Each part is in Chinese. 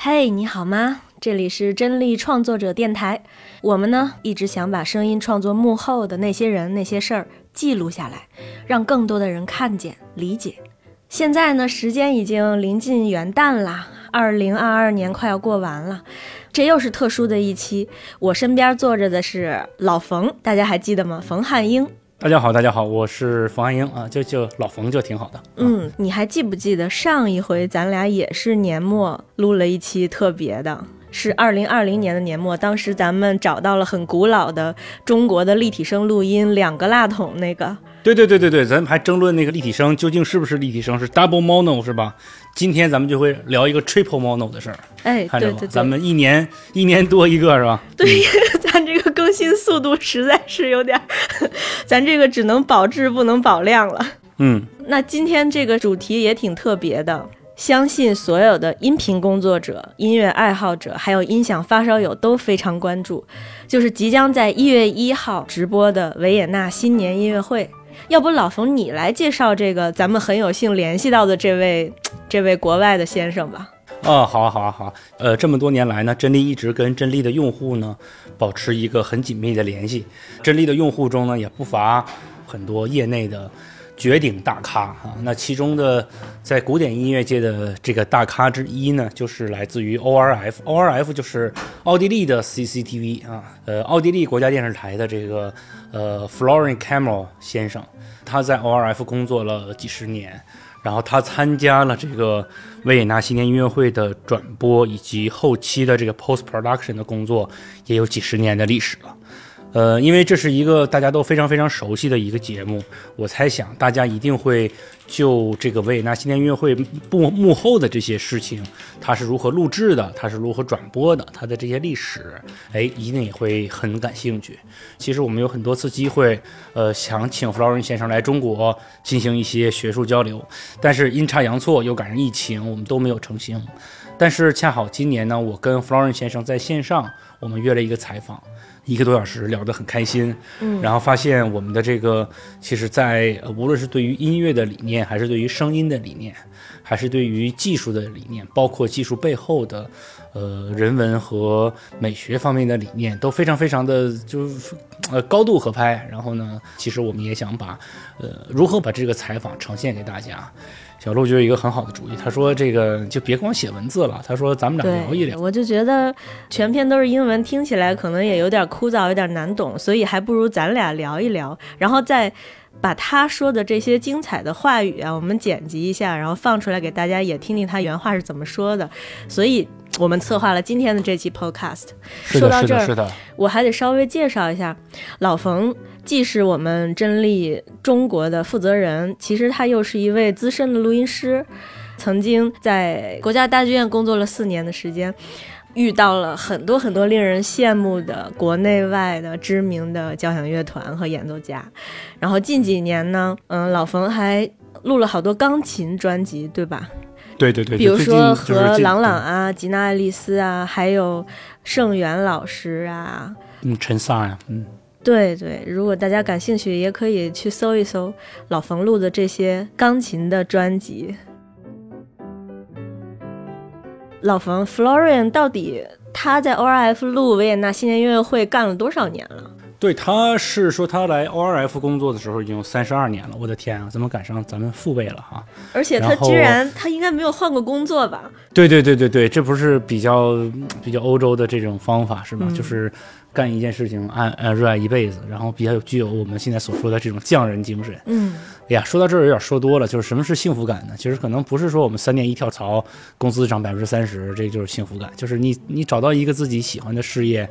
嘿，你好吗？这里是真力创作者电台。我们呢，一直想把声音创作幕后的那些人、那些事儿记录下来，让更多的人看见、理解。现在呢，时间已经临近元旦啦，二零二二年快要过完了，这又是特殊的一期。我身边坐着的是老冯，大家还记得吗？冯汉英。大家好，大家好，我是冯安英啊，就就老冯就挺好的。嗯，你还记不记得上一回咱俩也是年末录了一期特别的，是二零二零年的年末，当时咱们找到了很古老的中国的立体声录音，两个蜡筒那个。对对对对对，咱们还争论那个立体声究竟是不是立体声，是 double mono 是吧？今天咱们就会聊一个 triple mono 的事儿。哎，看着吧，对对对，咱们一年一年多一个是吧？对，咱这个更新速度实在是有点儿，咱这个只能保质不能保量了。嗯，那今天这个主题也挺特别的，相信所有的音频工作者、音乐爱好者，还有音响发烧友都非常关注，就是即将在一月一号直播的维也纳新年音乐会。要不老冯你来介绍这个咱们很有幸联系到的这位 这位国外的先生吧？哦，好啊好啊好啊，呃，这么多年来呢，真力一直跟真力的用户呢保持一个很紧密的联系。真力的用户中呢，也不乏很多业内的绝顶大咖啊。那其中的在古典音乐界的这个大咖之一呢，就是来自于 ORF，ORF 就是奥地利的 CCTV 啊，呃，奥地利国家电视台的这个呃 Florian Camel 先生，他在 ORF 工作了几十年。然后他参加了这个维也纳新年音乐会的转播以及后期的这个 post production 的工作，也有几十年的历史了。呃，因为这是一个大家都非常非常熟悉的一个节目，我猜想大家一定会就这个维也纳新年音乐会幕幕后的这些事情，它是如何录制的，它是如何转播的，它的这些历史，哎，一定也会很感兴趣。其实我们有很多次机会，呃，想请弗劳伦先生来中国进行一些学术交流，但是阴差阳错又赶上疫情，我们都没有成行。但是恰好今年呢，我跟弗劳伦先生在线上，我们约了一个采访，一个多小时聊得很开心。嗯然后发现我们的这个，其实在，呃无论是对于音乐的理念，还是对于声音的理念，还是对于技术的理念，包括技术背后的，呃，人文和美学方面的理念，都非常非常的就是呃高度合拍。然后呢，其实我们也想把，呃，如何把这个采访呈现给大家。小鹿就有一个很好的主意，他说：“这个就别光写文字了，他说咱们俩聊一，聊。我就觉得全篇都是英文，听起来可能也有点枯燥，有点难懂，所以还不如咱俩聊一聊，然后再把他说的这些精彩的话语啊，我们剪辑一下，然后放出来给大家也听听他原话是怎么说的。所以我们策划了今天的这期 podcast。说到这儿我还得稍微介绍一下，老冯既是我们真力中国的负责人，其实他又是一位资深的录音师，曾经在国家大剧院工作了四年的时间。遇到了很多很多令人羡慕的国内外的知名的交响乐团和演奏家，然后近几年呢，嗯，老冯还录了好多钢琴专辑，对吧？对对对。比如说和就是近郎朗啊、吉娜爱丽丝啊，还有盛元老师啊，嗯，陈萨呀，嗯。对对，如果大家感兴趣，也可以去搜一搜老冯录的这些钢琴的专辑。老冯 Florian 到底他在 ORF 录维也纳新年音乐会干了多少年了？对，他是说他来 ORF 工作的时候已经有三十二年了，我的天啊，怎么赶上咱们父辈了哈？而且他居然他应该没有换过工作吧？对对对对对，这不是比较比较欧洲的这种方法是吗？嗯就是干一件事情爱呃热爱一辈子，然后比较有具有我们现在所说的这种匠人精神。嗯，哎呀，说到这儿有点说多了，就是什么是幸福感呢？其实可能不是说我们三年一跳槽，工资涨百分之三十，这就是幸福感。就是你你找到一个自己喜欢的事业，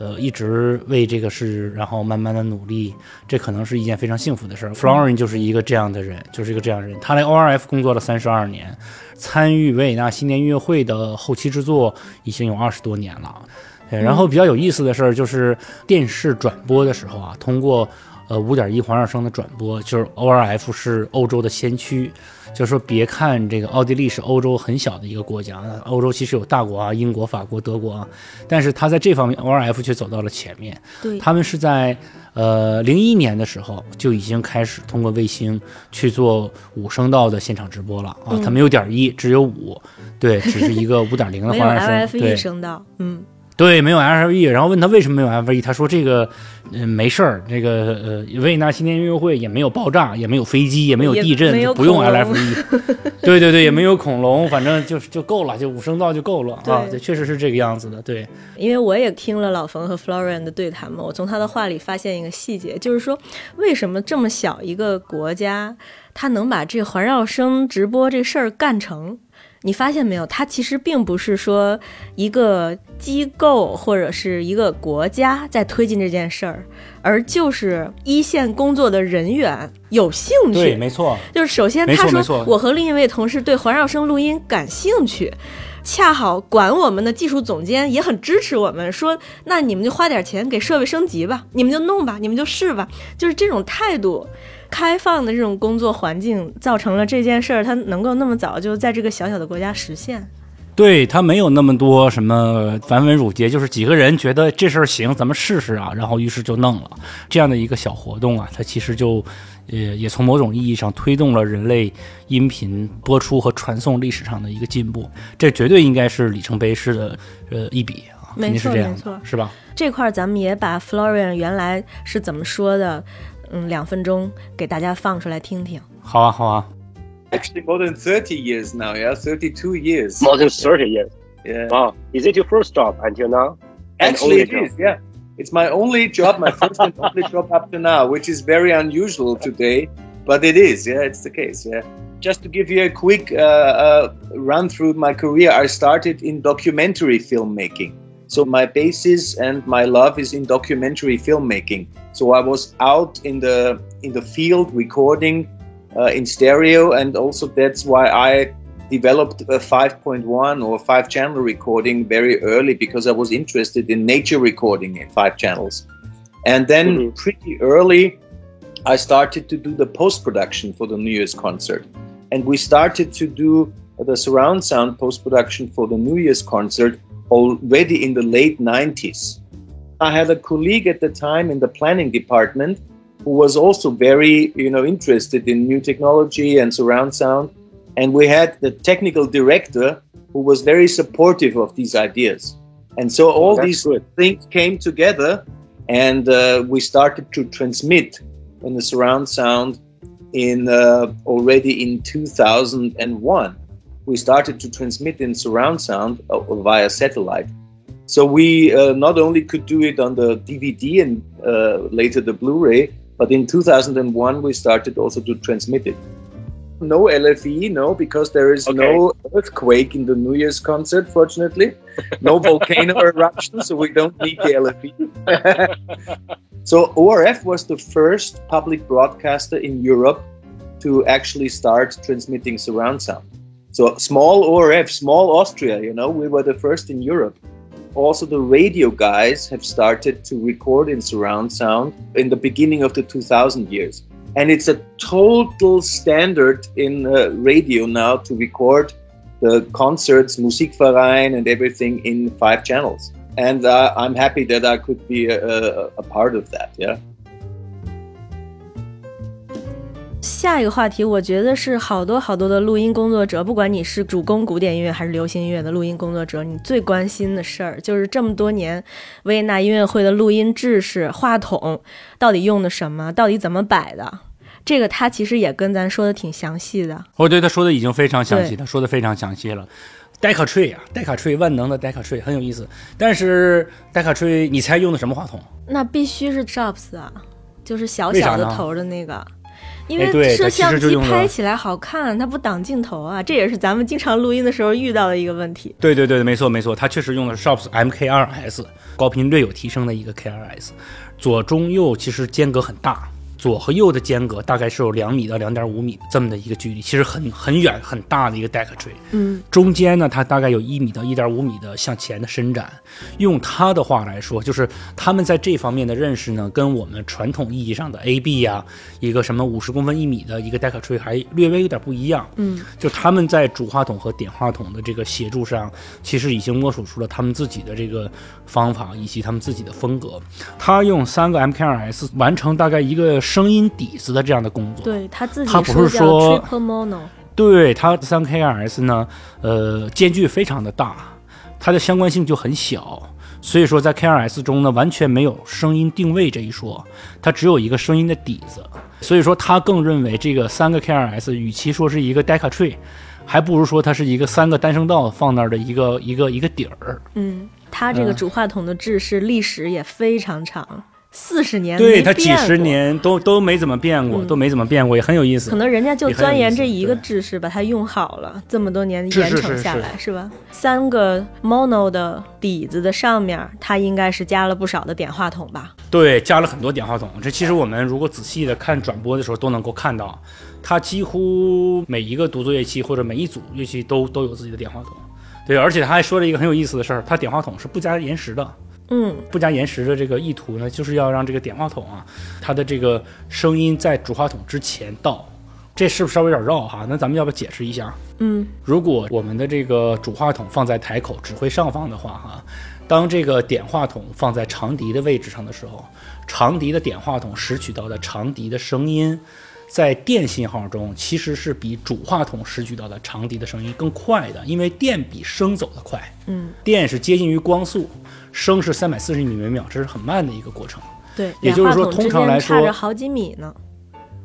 呃，一直为这个事，然后慢慢的努力，这可能是一件非常幸福的事儿。Florian 就是一个这样的人，就是一个这样的人。他来 ORF 工作了三十二年，参与维也纳新年音乐会的后期制作已经有二十多年了。对，然后比较有意思的事儿就是电视转播的时候啊，通过呃五点一环绕声的转播，就是 ORF 是欧洲的先驱。就是说，别看这个奥地利是欧洲很小的一个国家，欧洲其实有大国啊，英国、法国、德国啊，但是它在这方面 ORF 却走到了前面。对，他们是在呃零一年的时候就已经开始通过卫星去做五声道的现场直播了啊，它没有点一，只有五，对，只是一个五点零的环绕声，对，声道，嗯。对，没有 LFE，然后问他为什么没有 LFE，他说这个，嗯，没事儿，这个呃，维也纳新年音乐会也没有爆炸，也没有飞机，也没有地震，不用 LFE。对对对，也没有恐龙，反正就就够了，就五声道就够了啊，这确实是这个样子的。对，因为我也听了老冯和 Florian 的对谈嘛，我从他的话里发现一个细节，就是说为什么这么小一个国家，他能把这环绕声直播这事儿干成？你发现没有？它其实并不是说一个机构或者是一个国家在推进这件事儿，而就是一线工作的人员有兴趣。对，没错。就是首先他说，我和另一位同事对环绕声录音感兴趣，恰好管我们的技术总监也很支持我们，说那你们就花点钱给设备升级吧，你们就弄吧，你们就试吧，就是这种态度。开放的这种工作环境，造成了这件事儿，它能够那么早就在这个小小的国家实现。对他没有那么多什么繁文缛节，就是几个人觉得这事儿行，咱们试试啊，然后于是就弄了这样的一个小活动啊，它其实就，呃，也从某种意义上推动了人类音频播出和传送历史上的一个进步。这绝对应该是里程碑式的呃一笔啊，肯定是这样的，是吧？这块儿咱们也把 Florian 原来是怎么说的。嗯，两分钟给大家放出来听听。好啊，好啊。Actually, more than thirty years now. Yeah, thirty-two years. More than thirty years. Yeah. Wow. Is it your first job until now? Actually, it is. Yeah. It's my only job, my first and only job up to now, which is very unusual today, but it is. Yeah, it's the case. Yeah. Just to give you a quick uh, uh, run through my career, I started in documentary filmmaking. So my basis and my love is in documentary filmmaking. So I was out in the in the field recording uh, in stereo, and also that's why I developed a 5.1 or five channel recording very early because I was interested in nature recording in five channels. And then mm-hmm. pretty early, I started to do the post production for the New Year's concert. And we started to do the surround sound post production for the New Year's concert already in the late 90s. I had a colleague at the time in the planning department who was also very, you know, interested in new technology and surround sound. And we had the technical director who was very supportive of these ideas. And so all these good. things came together and uh, we started to transmit in the surround sound in uh, already in 2001 we started to transmit in surround sound uh, via satellite. So we uh, not only could do it on the DVD and uh, later the Blu-ray, but in 2001 we started also to transmit it. No LFE, no, because there is okay. no earthquake in the New Year's concert, fortunately. No volcano eruption, so we don't need the LFE. so ORF was the first public broadcaster in Europe to actually start transmitting surround sound. So small ORF, small Austria, you know, we were the first in Europe. Also, the radio guys have started to record in surround sound in the beginning of the 2000 years. And it's a total standard in uh, radio now to record the concerts, Musikverein, and everything in five channels. And uh, I'm happy that I could be a, a, a part of that. Yeah. 下一个话题，我觉得是好多好多的录音工作者，不管你是主攻古典音乐还是流行音乐的录音工作者，你最关心的事儿就是这么多年维也纳音乐会的录音制式、话筒到底用的什么，到底怎么摆的。这个他其实也跟咱说的挺详细的。哦，对，他说的已经非常详细，他说的非常详细了。戴卡吹啊，戴卡吹，万能的戴卡吹很有意思。但是戴卡吹，你猜用的什么话筒？那必须是 Jobs 啊，就是小小的头的那个。因为摄像机拍起来好看，它不挡镜头啊，这也是咱们经常录音的时候遇到的一个问题。对对对，没错没错，它确实用的是 Sharps MK2S，高频略有提升的一个 K2S，左中右其实间隔很大，左和右的间隔大概是有两米到两点五米这么的一个距离，其实很很远很大的一个 deck tree。嗯中间呢，它大概有一米到一点五米的向前的伸展。用他的话来说，就是他们在这方面的认识呢，跟我们传统意义上的 AB 呀、一个什么五十公分一米的一个 deck tree 还略微有点不一样。嗯就他们在主话筒和点话筒的这个协助上，其实已经摸索出了他们自己的这个方法以及他们自己的风格。他用三个 MKRS 完成大概一个声音底子的这样的工作。对他自己他不是说对他三 K R S 呢，呃，间距非常的大，它的相关性就很小，所以说在 K R S 中呢，完全没有声音定位这一说，它只有一个声音的底子，所以说他更认为这个三个 K R S 与其说是一个 Decca Tree，还不如说它是一个三个单声道放那儿的一个一个一个底儿。嗯，它这个嗯主话筒的制式历史也非常长，四十年对，他几十。年都都没怎么变过，嗯都没怎么变过，也很有意思可。能人家就钻研这一个知识，把它用好了，这么多年是研是是是成下来，是吧？三个 mono 的底子的上面，它应该是加了不少的点话筒吧？对，加了很多点话筒。这其实我们如果仔细的看转播的时候，都能够看到，它几乎每一个独奏乐器或者每一组乐器都都有自己的点话筒。对，而且他还说了一个很有意思的事儿，他点话筒是不加延时的。嗯不加延时的这个意图呢，就是要让这个点话筒啊，它的这个声音在主话筒之前到。这是不是稍微有点绕哈？那咱们要不要解释一下？嗯如果我们的这个主话筒放在台口指挥上方的话，哈，当这个点话筒放在长笛的位置上的时候，长笛的点话筒拾取到的长笛的声音，在电信号中其实是比主话筒拾取到的长笛的声音更快的，因为电比声走得快，嗯，电是接近于光速，声是三百四十米每秒，这是很慢的一个过程。对，也就是说通常来说差说着好几米呢，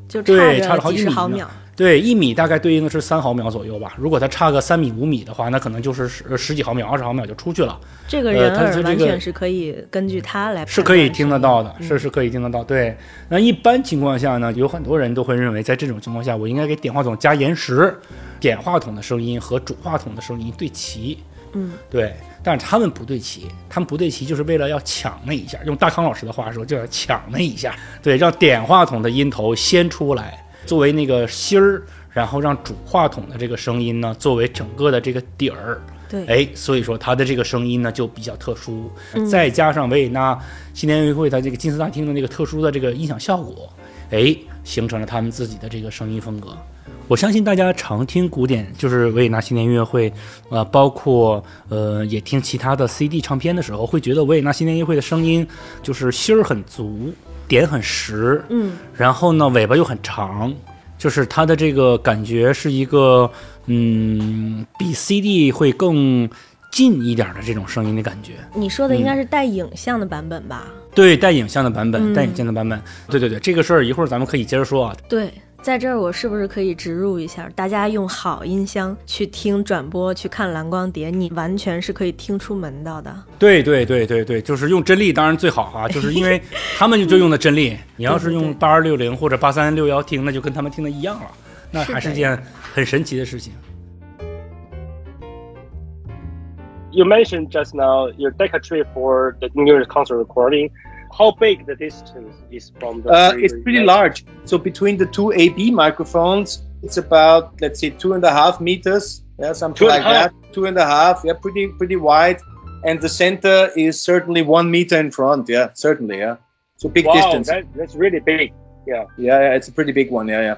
就对差着差了好几米呢十毫秒。对，一米大概对应的是三毫秒左右吧。如果它差个三米五米的话，那可能就是十十几毫秒、二十毫秒就出去了。这个呃人耳完全是可以根据它来是可以听得到的，嗯是是可以听得到。对，那一般情况下呢，有很多人都会认为，在这种情况下，我应该给点话筒加延时，点话筒的声音和主话筒的声音对齐。嗯，对，但是他们不对齐，他们不对齐就是为了要抢那一下。用大康老师的话说，就要抢那一下，对，让点话筒的音头先出来，作为那个芯儿，然后让主话筒的这个声音呢，作为整个的这个底儿。对，哎，所以说它的这个声音呢就比较特殊，嗯再加上维也纳新年音乐会它这个金色大厅的那个特殊的这个音响效果，哎，形成了他们自己的这个声音风格。我相信大家常听古典，就是维也纳新年音乐会，呃，包括呃也听其他的 CD 唱片的时候，会觉得维也纳新年音乐会的声音就是心儿很足，点很实，嗯，然后呢尾巴又很长，就是它的这个感觉是一个嗯比 CD 会更近一点的这种声音的感觉。你说的应嗯该是带影像的版本吧？对，带影像的版本，嗯带影像的版本，对对对，这个事儿一会儿咱们可以接着说啊。对，在这儿我是不是可以植入一下？大家用好音箱去听转播，去看蓝光碟，你完全是可以听出门道的。对对对对对，就是用真力当然最好啊，就是因为他们就就用的真力，你要是用八二六零或者八三六幺听，那就跟他们听的一样了，那还是件很神奇的事情。You mentioned just now your Decca tree for the New Year's concert recording. How big the distance is from the? Uh, it's pretty large. So between the two AB microphones, it's about let's say two and a half meters. Yeah, something Two like half? that. Two and a half. Yeah, pretty pretty wide. And the center is certainly one meter in front. Yeah, certainly. Yeah. So big Wow, distance. that, that's really big. Yeah. Yeah, yeah, it's a pretty big one. Yeah, yeah.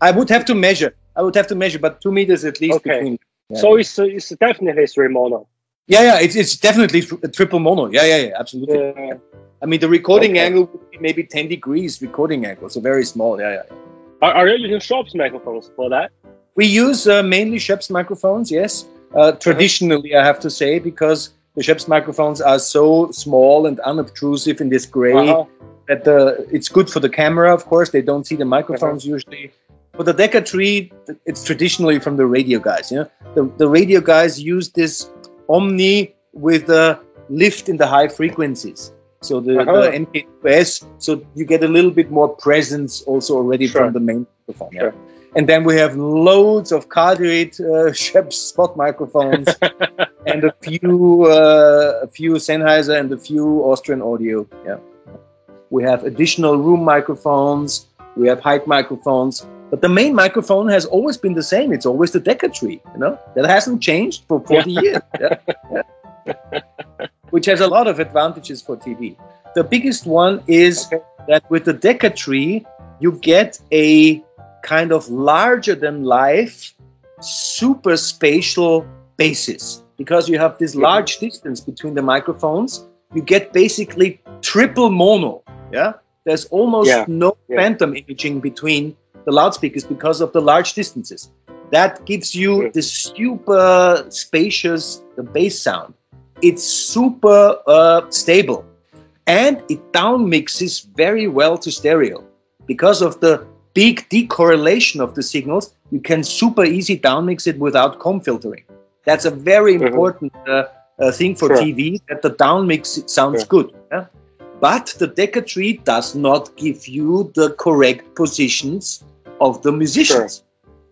I would have to measure. I would have to measure, but two meters at least Okay. between. Yeah. So it's uh, it's definitely three mono. Yeah, yeah, it's, it's definitely a triple mono. Yeah, yeah, yeah, absolutely. Yeah. I mean, the recording Okay. angle would be maybe 10 degrees recording angle, so very small. Yeah, yeah. Are, are you using Sharp's microphones for that? We use uh, mainly Schoeps microphones, yes. Uh, traditionally, I have to say, because the Schoeps microphones are so small and unobtrusive in this gray Uh-huh. that uh, it's good for the camera, of course. They don't see the microphones usually. For the Decca tree, it's traditionally from the radio guys. You know, the, the radio guys use this Omni with a lift in the high frequencies. So the, Uh-huh. the MK2S, so you get a little bit more presence also already Sure. from the main microphone. yeah. And then we have loads of cardioid uh, spot microphones and a few uh, a few Sennheiser and a few Austrian audio. Yeah. We have additional room microphones We have height microphones, but the main microphone has always been the same. It's always the Decca tree, you know, that hasn't changed for 40 years, yeah. Yeah. Which has a lot of advantages for TV. The biggest one is Okay. that with the Decca tree, you get a kind of larger than life, super spatial basis because you have this large distance between the microphones. You get basically triple mono. Yeah, there's almost Yeah. no Yeah. phantom imaging between the loudspeakers because of the large distances. That gives you Yeah. the super spacious the bass sound. It's super uh, stable, and it down mixes very well to stereo because of the big decorrelation of the signals. You can super easy down mix it without comb filtering. That's a very Mhm. important uh, uh, thing for Sure. TV that the down mix sounds Sure. good. yeah? But the Decca tree does not give you the correct positions of the musicians.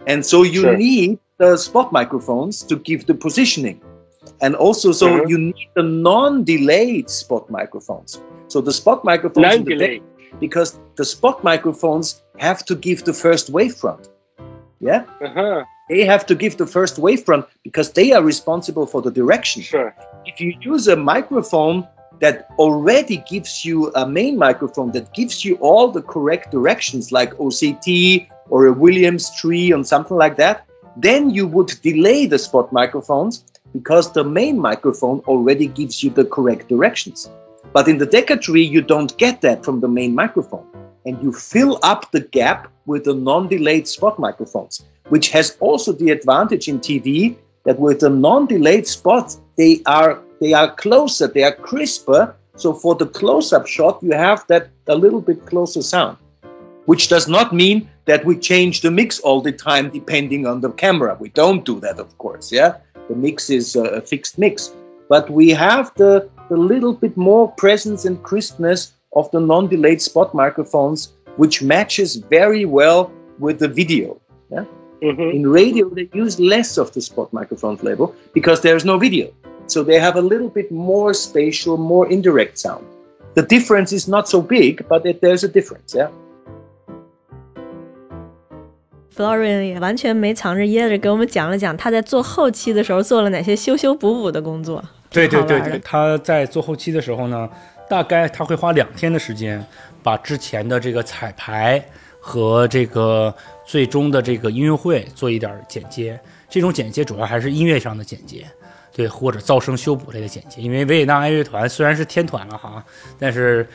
And so you Sure. need the spot microphones to give the positioning. And also, so Mhm. you need the non delayed spot microphones. So the spot microphones the Non-delay. because the spot microphones have to give the first wavefront. Yeah, Uh-huh. they have to give the first wavefront because they are responsible for the direction. Sure. If you use a microphone that already gives you a main microphone that gives you all the correct directions, like OCT or a Williams tree and something like that, then you would delay the spot microphones because the main microphone already gives you the correct directions. But in the Decca tree, you don't get that from the main microphone. And you fill up the gap with the non delayed spot microphones, which has also the advantage in TV that with the non delayed spots, they are, they are closer, they are crisper. So for the close up shot, you have that a little bit closer sound, which does not mean that we change the mix all the time depending on the camera. We don't do that, of course. Yeah. The mix is a fixed mix, but we have the, the little bit more presence and crispness of the non-delayed spot microphones, which matches very well with the video. Yeah? Mhm. In radio, they use less of the spot microphone label because there's no video. So they have a little bit more spatial, more indirect sound. The difference is not so big, but it, there's a difference. Yeah. Florian 也完全没藏着掖着，给我们讲了讲他在做后期的时候做了哪些修修补补的工作。对对对对，他在做后期的时候呢，大概他会花两天的时间，把之前的这个彩排和这个最终的这个音乐会做一点儿剪接。这种剪接主要还是音乐上的剪接，对，或者噪声修补类的剪接。因为维也纳爱乐团虽然是天团了哈，但是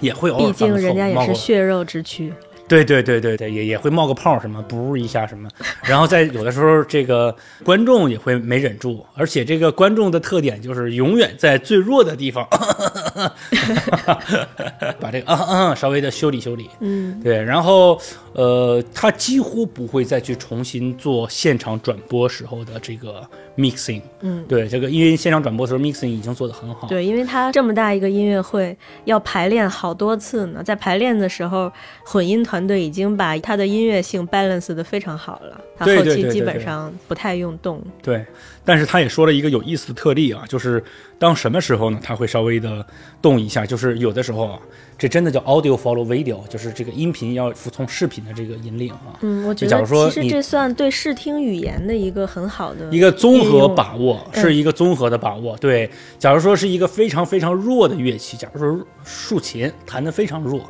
也会偶尔毕竟人家也是血肉之躯。对对对对对，也也会冒个泡什么，噗一下什么，然后在有的时候这个观众也会没忍住，而且这个观众的特点就是永远在最弱的地方，把这个啊啊稍微的修理修理，嗯，对，然后呃，他几乎不会再去重新做现场转播时候的这个 mixing，嗯。对，这个因为现场转播的时候 mixing 已经做得很好，对，因为他这么大一个音乐会要排练好多次呢，在排练的时候，混音团队已经把他的音乐性 balance 的非常好了，他后期基本上不太用动。对，但是他也说了一个有意思的特例啊，就是当什么时候呢，他会稍微的动一下，就是有的时候啊，这真的叫 audio follow video，就是这个音频要服从视频的这个引领啊，嗯，我觉得其实这算对视听语言的一个很好的一个综合把握，嗯是一个综合的把握。对，假如说是一个非常非常弱的乐器，假如说竖琴弹得非常弱，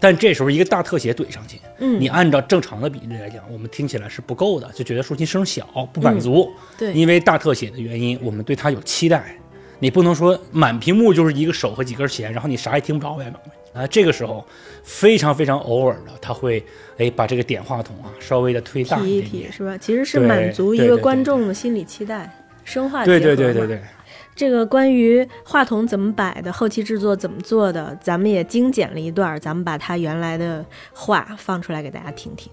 但这时候一个大特写怼上去，嗯你按照正常的比例来讲，我们听起来是不够的，就觉得竖琴声小不满足。嗯对因为大特写的原因，我们对它有期待。你不能说满屏幕就是一个手和几根弦，然后你啥也听不着呗。啊，这个时候非常非常偶尔的，他会哎把这个点话筒啊稍微的推大提一一点是吧？其实是满足一个对对对观众的心理期待，生化对对对对对。这个关于话筒怎么摆的，后期制作怎么做的，咱们也精简了一段儿，咱们把它原来的话放出来给大家听听。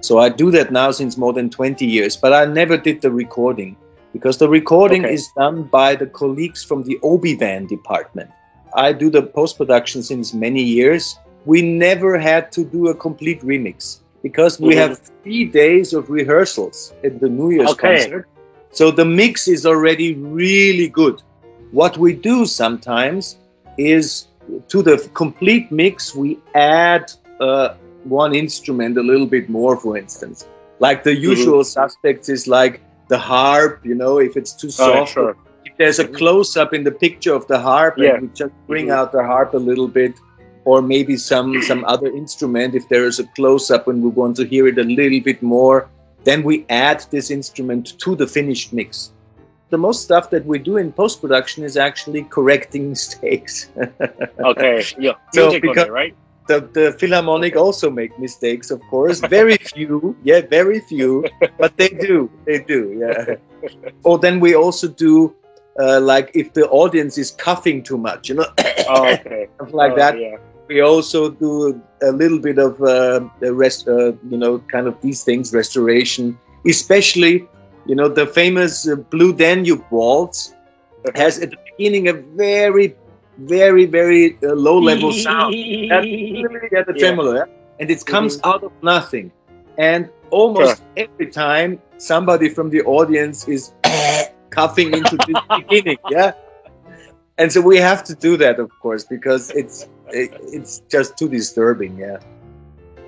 So I do that now since more than 20 years, but I never did the recording because the recording Okay. is done by the colleagues from the Obi-Wan department. I do the post production since many years. We never had to do a complete remix because we Mhm. have three days of rehearsals at the New Year's Okay. concert. So the mix is already really good. What we do sometimes is to the complete mix, we add uh, one instrument a little bit more, for instance. Like the usual suspects is like the harp, you know, if it's too Oh, soft. sure. If there's a close up in the picture of the harp, Yeah. and we just bring Mhm. out the harp a little bit, or maybe some some other instrument. If there is a close up and we want to hear it a little bit more, then we add this instrument to the finished mix. The most stuff that we do in post production is actually correcting mistakes. Okay, yeah, So because- right? the, the Philharmonic also make mistakes, of course. Very few, yeah, very few, but they do, they do, yeah. or then we also do, uh, like if the audience is coughing too much, you know, Oh, okay. stuff like Oh, that. Yeah. We also do a little bit of uh, the rest, uh, you know, kind of these things, restoration, especially, you know, the famous uh, Blue Danube waltz has at the beginning a very, very, very uh, low level sound. That's at the tremolo, yeah? and it comes out of nothing. And almost every time somebody from the audience is coughing into the beginning, yeah. And so we have to do that, of course, because it's it, it's just too disturbing, yeah.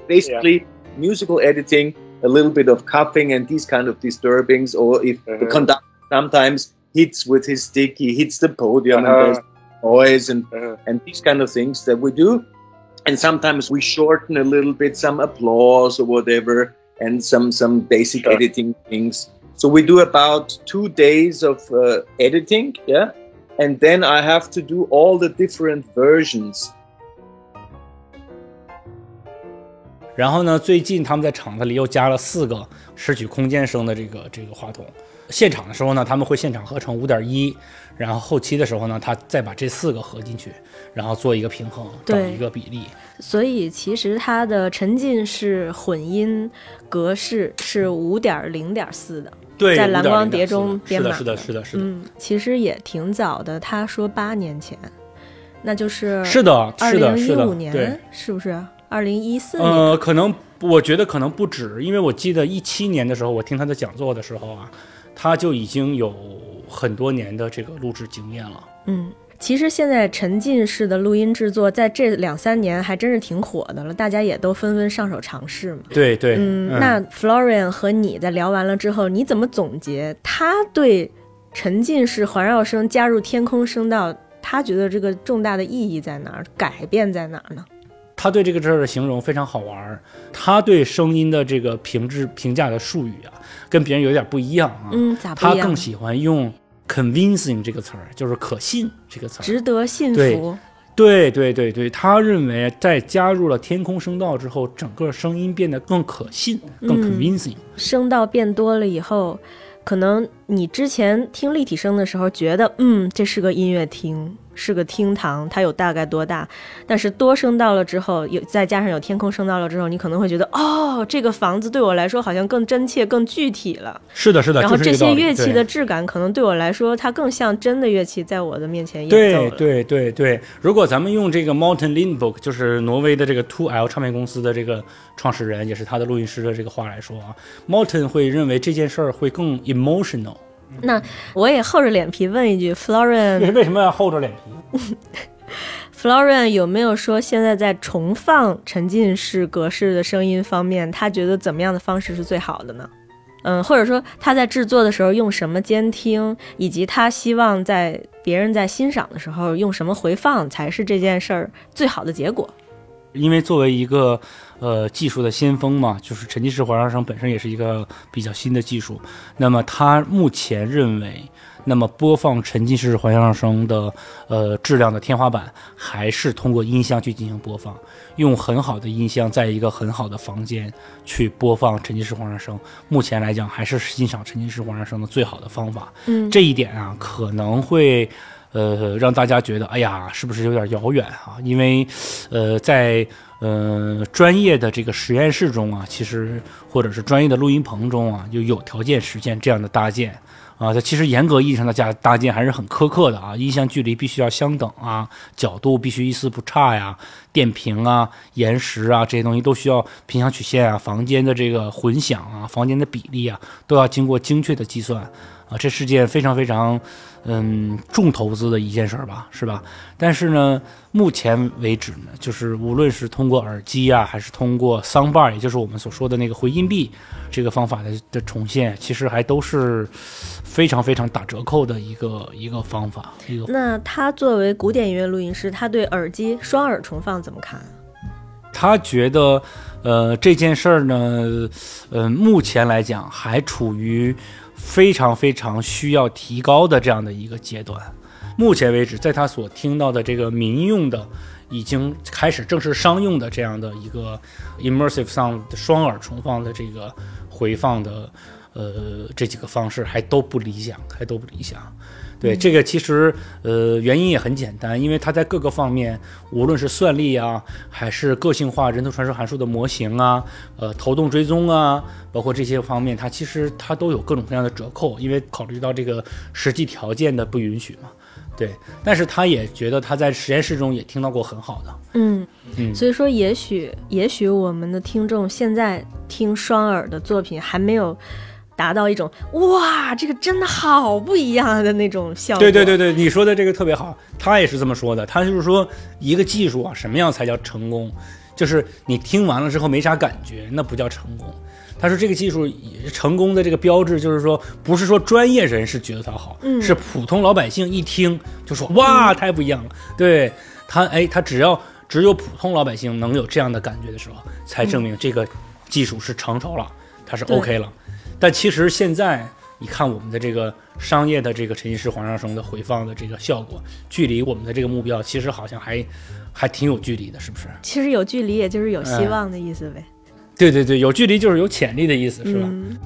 Basically, musical editing, a little bit of coughing and these kind of disturbings, or if the Uh-huh. conductor sometimes hits with his stick, he hits the podium Uh-huh. and there's noise and Uh, and these kind of things that we do. And sometimes we shorten a little bit some applause or whatever, and some some basic Sure. editing things. So we do about two days of uh, editing, yeah, and then I have to do all the different versions. 然后呢，最近他们在厂子里又加了四个拾取空间声的这个这个话筒。现场的时候呢，他们会现场合成五点一，然后后期的时候呢，他再把这四个合进去，然后做一个平衡，找对一个比例。所以其实它的沉浸式混音格式是五点零点四的，对，在蓝光碟5.0中是的，编码是的，是的，是的，嗯，其实也挺早的。他说八年前，那就是是的，二是的，零一是的，五对年，，是不是？二零一四年，呃，可能我觉得可能不止，因为我记得一七年的时候，我听他的讲座的时候啊，他就已经有很多年的这个录制经验了。嗯，其实现在沉浸式的录音制作在这两三年还真是挺火的了，大家也都纷纷上手尝试嘛。对对，嗯，那 Florian 和你在聊完了之后，你怎么总结他对沉浸式环绕声加入天空声道，他觉得这个重大的意义在哪儿，改变在哪儿呢？他对这个事儿的形容非常好玩儿，他对声音的这个评质评价的术语啊，跟别人有点不一样啊。嗯，咋不一样？他更喜欢用 convincing 这个词儿，就是可信这个词儿。值得信服。对对对对，他认为在加入了天空声道之后，整个声音变得更可信、更嗯 convincing。声道变多了以后，可能你之前听立体声的时候觉得，嗯，这是个音乐厅，是个厅堂，它有大概多大？但是多声道了之后，有再加上有天空声道了之后，你可能会觉得，哦，这个房子对我来说好像更真切、更具体了。是的，是的，然后这些乐器的质感，可能对我来说，它更像真的乐器在我的面前演奏。对对对对，如果咱们用这个 Morten Lindbook，就是挪威的这个 Two L 唱片公司的这个创始人，也是他的录音师的这个话来说啊，Morten 会认为这件事儿会更 emotional。那我也厚着脸皮问一句，Florian 为什么要厚着脸皮？Florian 有没有说现在在重放沉浸式格式的声音方面，他觉得怎么样的方式是最好的呢？嗯，或者说他在制作的时候用什么监听，以及他希望在别人在欣赏的时候用什么回放，才是这件事儿最好的结果。因为作为一个呃技术的先锋嘛，就是沉浸式环绕声本身也是一个比较新的技术。那么他目前认为，那么播放沉浸式环绕声的呃质量的天花板，还是通过音箱去进行播放，用很好的音箱，在一个很好的房间去播放沉浸式环绕声。目前来讲，还是欣赏沉浸式环绕声的最好的方法。嗯，这一点啊，可能会呃让大家觉得，哎呀，是不是有点遥远啊？因为呃，在呃专业的这个实验室中啊，其实或者是专业的录音棚中啊，就有条件实现这样的搭建。啊，它其实严格意义上的架搭建还是很苛刻的啊，音箱距离必须要相等啊，角度必须一丝不差呀，电瓶啊、延时啊这些东西都需要频响曲线啊，房间的这个混响啊、房间的比例啊，都要经过精确的计算啊，这是件非常非常嗯重投资的一件事儿吧，是吧？但是呢，目前为止呢，就是无论是通过耳机啊，还是通过 soundbar，也就是我们所说的那个回音壁这个方法的的重现，其实还都是非常非常打折扣的一个一个方法。一个那他作为古典音乐录音师，他对耳机双耳重放怎么看？他觉得，呃，这件事儿呢，呃，目前来讲还处于非常非常需要提高的这样的一个阶段。目前为止，在他所听到的这个民用的，已经开始正式商用的这样的一个 immersive sound 双耳重放的这个回放的，呃，这几个方式还都不理想，还都不理想。对这个其实呃原因也很简单，因为它在各个方面，无论是算力啊，还是个性化人头传输函数的模型啊，呃头动追踪啊，包括这些方面，它其实它都有各种各样的折扣，因为考虑到这个实际条件的不允许嘛。对，但是他也觉得他在实验室中也听到过很好的。嗯嗯所以说也许也许我们的听众现在听双耳的作品还没有达到一种哇，这个真的好不一样的那种效果。对对对对，你说的这个特别好，他也是这么说的。他就是说，一个技术啊，什么样才叫成功？就是你听完了之后没啥感觉，那不叫成功。他说这个技术成功的这个标志，就是说不是说专业人士觉得它好，嗯是普通老百姓一听就说哇，太不一样了。对他，哎，他只要只有普通老百姓能有这样的感觉的时候，才证明这个技术是成熟了，它是 OK 了。但其实现在你看我们的这个商业的这个沉浸式环绕声的回放的这个效果，距离我们的这个目标其实好像还还挺有距离的，是不是？其实有距离，也就是有希望的意思呗。对对对，有距离就是有潜力的意思，是吧？嗯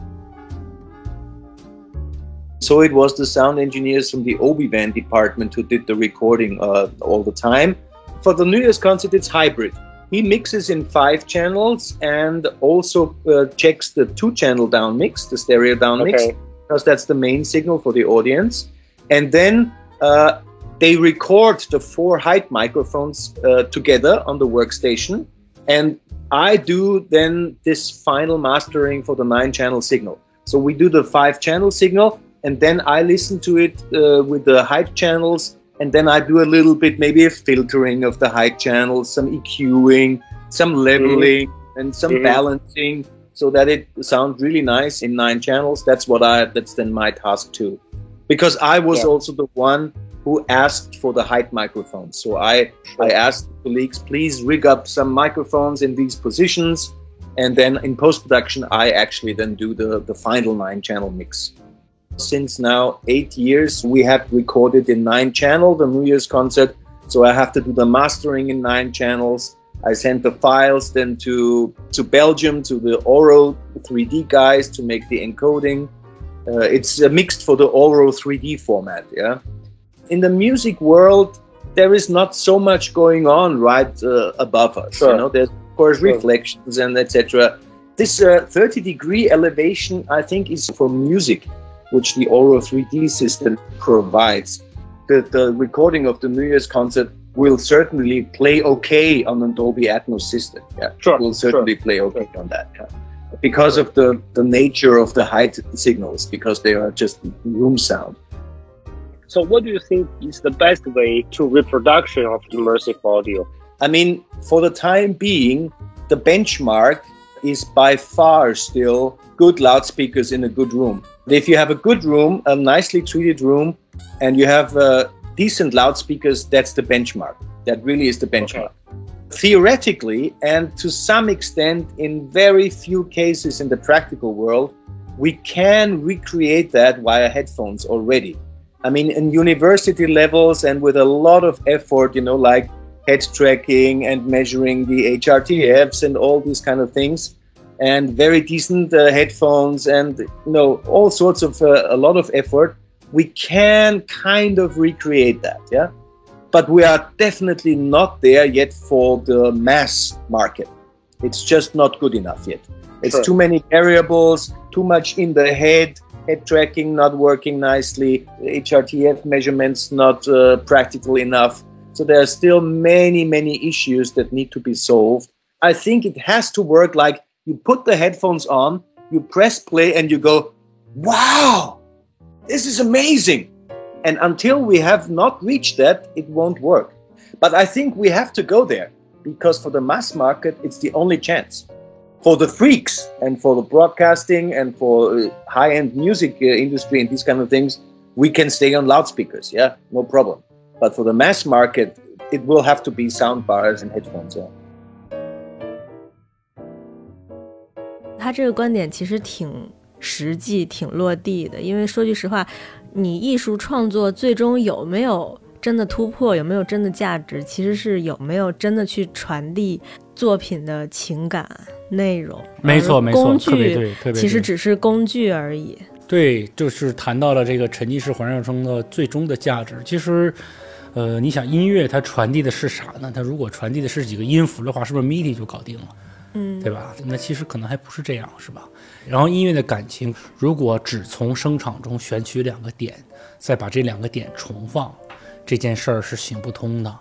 So it was the sound engineers from the Obi Wan department who did the recording uh, all the time. For the New Year's concert, it's hybrid. He mixes in five channels and also uh, checks the two channel down mix, the stereo down mix, Okay. because that's the main signal for the audience. And then uh, they record the four height microphones uh, together on the workstation. And I do then this final mastering for the nine channel signal. So we do the five channel signal, and then I listen to it uh, with the height channels, and then I do a little bit, maybe a filtering of the height channels, some EQing, some leveling, and some Mhm. balancing, so that it sounds really nice in nine channels. That's what I. That's then my task too, because I was Yeah. also the one who asked for the height microphones. So I I asked colleagues, please rig up some microphones in these positions, and then in post production, I actually then do the the final nine channel mix. Since now eight years, we have recorded in nine channel the New Year's concert. So I have to do the mastering in nine channels. I send the files then to to Belgium to the Oro 3D guys to make the encoding. Uh, it's uh, mixed for the Oro 3D format. Yeah. In the music world, there is not so much going on right uh, above us. Sure. You know, there's of course Sure. reflections and etc. This uh, 30 degree elevation, I think, is for music, which the Oro 3D system provides. The, the recording of the New Year's concert will certainly play okay on a Dolby Atmos system. Yeah, Sure, will certainly play okay on that. Yeah. Because of the, the nature of the height signals, because they are just room sound. So, what do you think is the best way to reproduction of immersive audio? I mean, for the time being, the benchmark is by far still good loudspeakers in a good room. If you have a good room, a nicely treated room, and you have uh, decent loudspeakers, that's the benchmark. That really is the benchmark. Theoretically, and to some extent, in very few cases in the practical world, we can recreate that via headphones already. I mean, in university levels and with a lot of effort, you know, like head tracking and measuring the HRTFs and all these kind of things, and very decent uh, headphones and you know all sorts of uh, a lot of effort, we can kind of recreate that, yeah. But we are definitely not there yet for the mass market. It's just not good enough yet. It's Sure. too many variables, too much in the head, head tracking not working nicely, HRTF measurements not uh, practical enough. So there are still many, many issues that need to be solved. I think it has to work like you put the headphones on, you press play, and you go, wow, this is amazing. And until we have not reached that, it won't work. But I think we have to go there because for the mass market, it's the only chance. For the freaks and for the broadcasting and for uh, high-end music uh, industry and these kind of things, we can stay on loudspeakers. Yeah, no problem. But for the mass market, it will have to be sound bars and headphones. Yeah. 他这个观点其实挺实际、挺落地的。因为说句实话，你艺术创作最终有没有真的突破，有没有真的价值，其实是有没有真的去传递作品的情感内容。没错，没错，工具其实只是工具而已。对，就是谈到了这个沉浸式环绕声的最终的价值。其实，呃，你想音乐它传递的是啥呢？它如果传递的是几个音符的话，是不是 MIDI 就搞定了？嗯，对吧？那其实可能还不是这样，是吧？然后音乐的感情，如果只从声场中选取两个点，再把这两个点重放，这件事儿是行不通的。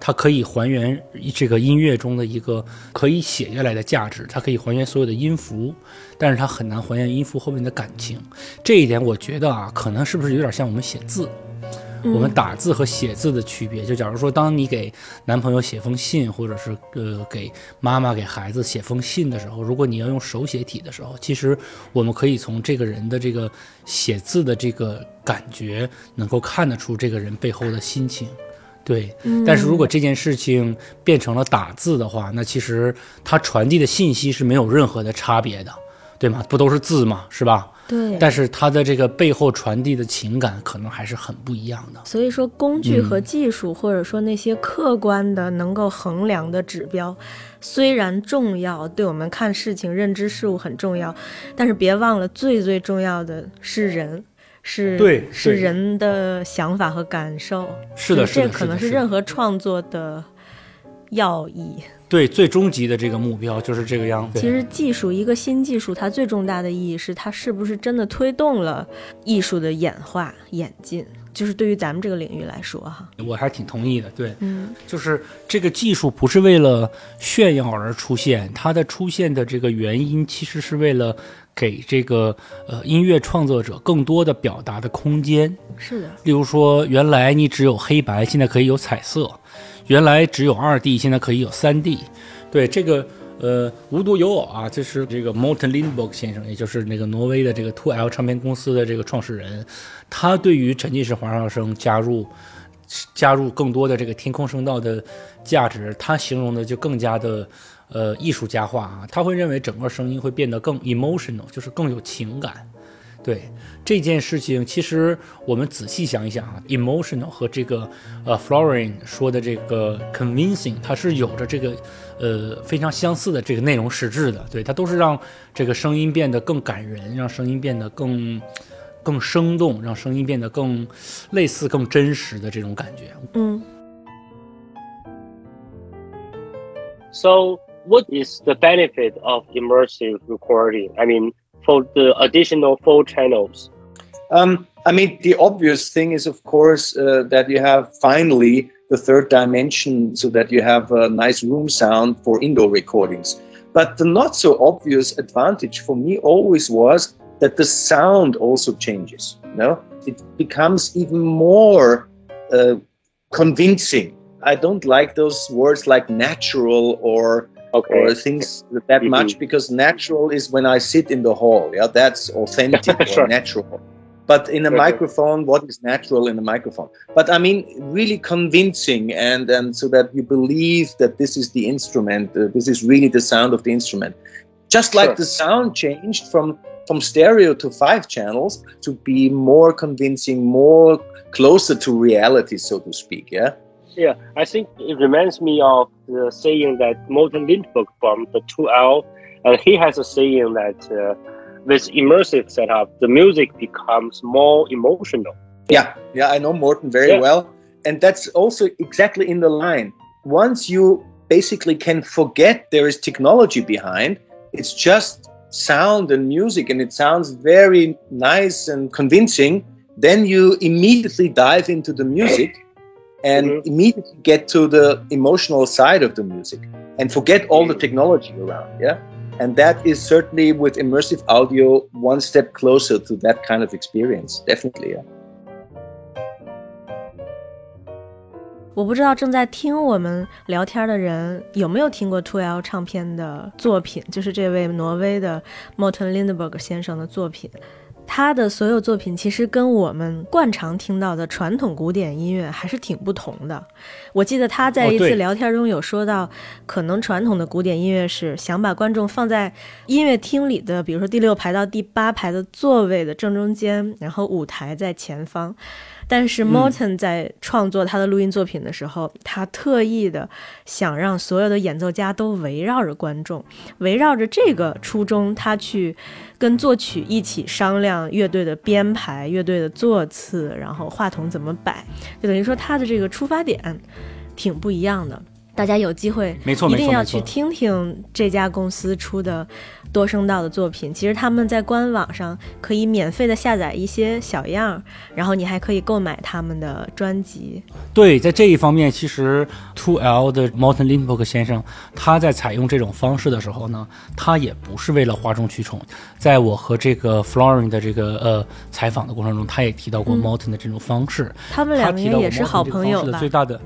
它可以还原这个音乐中的一个可以写下来的价值，它可以还原所有的音符，但是它很难还原音符后面的感情。这一点我觉得啊，可能是不是有点像我们写字？我们打字和写字的区别，就假如说，当你给男朋友写封信，或者是呃给妈妈、给孩子写封信的时候，如果你要用手写体的时候，其实我们可以从这个人的这个写字的这个感觉，能够看得出这个人背后的心情。对，但是如果这件事情变成了打字的话，那其实它传递的信息是没有任何的差别的，对吗？不都是字吗？是吧？对。但是它的这个背后传递的情感可能还是很不一样的。所以说，工具和嗯技术，或者说那些客观的能够衡量的指标，虽然重要，对我们看事情、认知事物很重要，但是别忘了，最最重要的是人，是对对是人的想法和感受。是的，是的，这可能是任何创作的要义。对最终极的这个目标就是这个样子。其实技术一个新技术，它最重大的意义是它是不是真的推动了艺术的演化演进，就是对于咱们这个领域来说哈。我还挺同意的。对，嗯就是这个技术不是为了炫耀而出现，它的出现的这个原因其实是为了给这个呃音乐创作者更多的表达的空间。是的，例如说，原来你只有黑白，现在可以有彩色；原来只有二 D，现在可以有三 D。对这个呃，无独有偶啊，这是这个 Morten Lindberg 先生，也就是那个挪威的这个 Two L 唱片公司的这个创始人，他对于沉浸式环绕声加入加入更多的这个天空声道的价值，他形容的就更加的呃艺术家化啊，他会认为整个声音会变得更 emotional，就是更有情感。对这件事情，其实我们仔细想一想啊，emotional 和这个呃 Florian 说的这个 convincing，它是有着这个呃非常相似的这个内容实质的。对，它都是让这个声音变得更感人，让声音变得更更生动，让声音变得更类似、更真实的这种感觉。嗯 So, what is the benefit of immersive recording? I mean, for the additional four channels. Um, I mean, the obvious thing is, of course, uh, that you have finally the third dimension so that you have a nice room sound for indoor recordings. But the not so obvious advantage for me always was that the sound also changes. You know, it becomes even more uh, convincing. I don't like those words like natural or Okay. or things that Mhm. much because natural is when I sit in the hall. Yeah, that's authentic Sure. or natural. But in a microphone, what is natural in a microphone? But I mean, really convincing, and and so that you believe that this is the instrument. Uh, this is really the sound of the instrument. Just like Sure. the sound changed from from stereo to five channels to be more convincing, more closer to reality, so to speak. Yeah. Yeah, I think it reminds me of the saying that Morten Lindberg from the 2L, and he has a saying that uh, with immersive setup, the music becomes more emotional. Yeah, yeah, I know Morton very Yeah. well. And that's also exactly in the line. Once you basically can forget there is technology behind, it's just sound and music, and it sounds very nice and convincing. Then you immediately dive into the music, and Mhm. immediately get to the emotional side of the music and forget all the technology around. Yeah. And that is certainly with immersive audio one step closer to that kind of experience. Definitely. Yeah. 我不知道正在听我们聊天的人有没有听过 Two L 唱片的作品，就是这位挪威的 Morten Lindberg 先生的作品。 他的所有作品其实跟我们惯常听到的传统古典音乐还是挺不同的。我记得他在一次聊天中有说到，可能传统的古典音乐是想把观众放在音乐厅里的，比如说第六排到第八排的座位的正中间，然后舞台在前方。但是 Morton 在创作他的录音作品的时候，他特意的想让所有的演奏家都围绕着观众，围绕着这个初衷，他去跟作曲一起商量乐队的编排、乐队的座次，然后话筒怎么摆，就等于说他的这个出发点挺不一样的。大家有机会没错一定要去听听这家公司出的多声道的作品。其实他们在官网上可以免费的下载一些小样，然后你还可以购买他们的专辑。对，在这一方面，其实 Two L 的 Morten Lindberg 先生，他在采用这种方式的时候呢，他也不是为了哗众取宠。在我和这个 Florin 的这个呃采访的过程中，他也提到过 Morten 的这种方式。他们两个也是好朋友吧？最大的，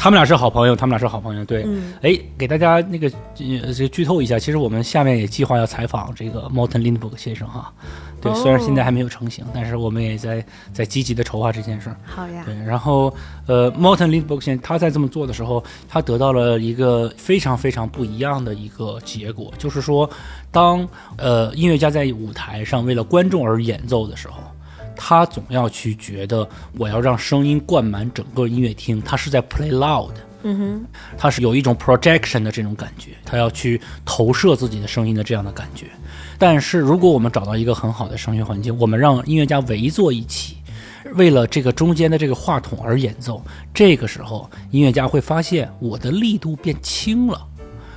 他们俩是好朋友，他们俩是好朋友。对，嗯哎，给大家那个剧透一下，其实我们下面也计划要采访这个 Morton Lindberg 先生哈。对，虽然现在还没有成型，但是我们也在在积极的筹划这件事儿。好呀对，，然后呃，Morton Lindberg 先他在这么做的时候，他得到了一个非常非常不一样的一个结果，就是说，当呃音乐家在舞台上为了观众而演奏的时候，他总要去觉得我要让声音灌满整个音乐厅，他是在 play loud。嗯哼，他是有一种 projection 的这种感觉，他要去投射自己的声音的这样的感觉。但是如果我们找到一个很好的声学环境，我们让音乐家围坐一起，为了这个中间的这个话筒而演奏，这个时候音乐家会发现我的力度变轻了，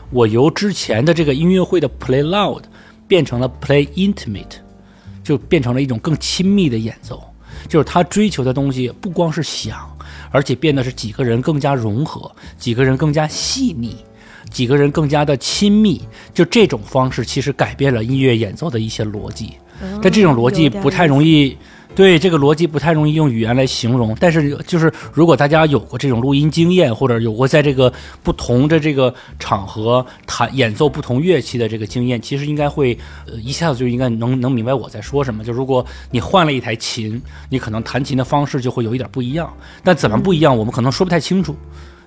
我由之前的这个音乐会的 play loud 变成了 play intimate，就变成了一种更亲密的演奏。就是他追求的东西不光是响，而且变得是几个人更加融合，几个人更加细腻，几个人更加的亲密。就这种方式，其实改变了音乐演奏的一些逻辑。但这种逻辑不太容易。易，对这个逻辑不太容易用语言来形容。但是就是如果大家有过这种录音经验，或者有过在这个不同的这个场合弹演奏不同乐器的这个经验，其实应该会呃一下子就应该能能明白我在说什么。就如果你换了一台琴，你可能弹琴的方式就会有一点不一样。但怎么不一样，我们可能说不太清楚。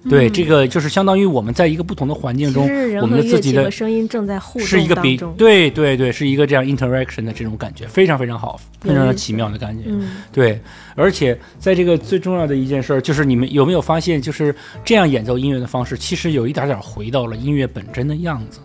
对，这个就是相当于我们在一个不同的环境中我们的自己的声音正在互动是一个比对对对，是一个这样 interaction 的这种感觉，非常非常好，非常有意思奇妙的感觉。嗯对，而且在这个最重要的一件事儿，就是你们有没有发现，就是这样演奏音乐的方式，其实有一点点回到了音乐本真的样子。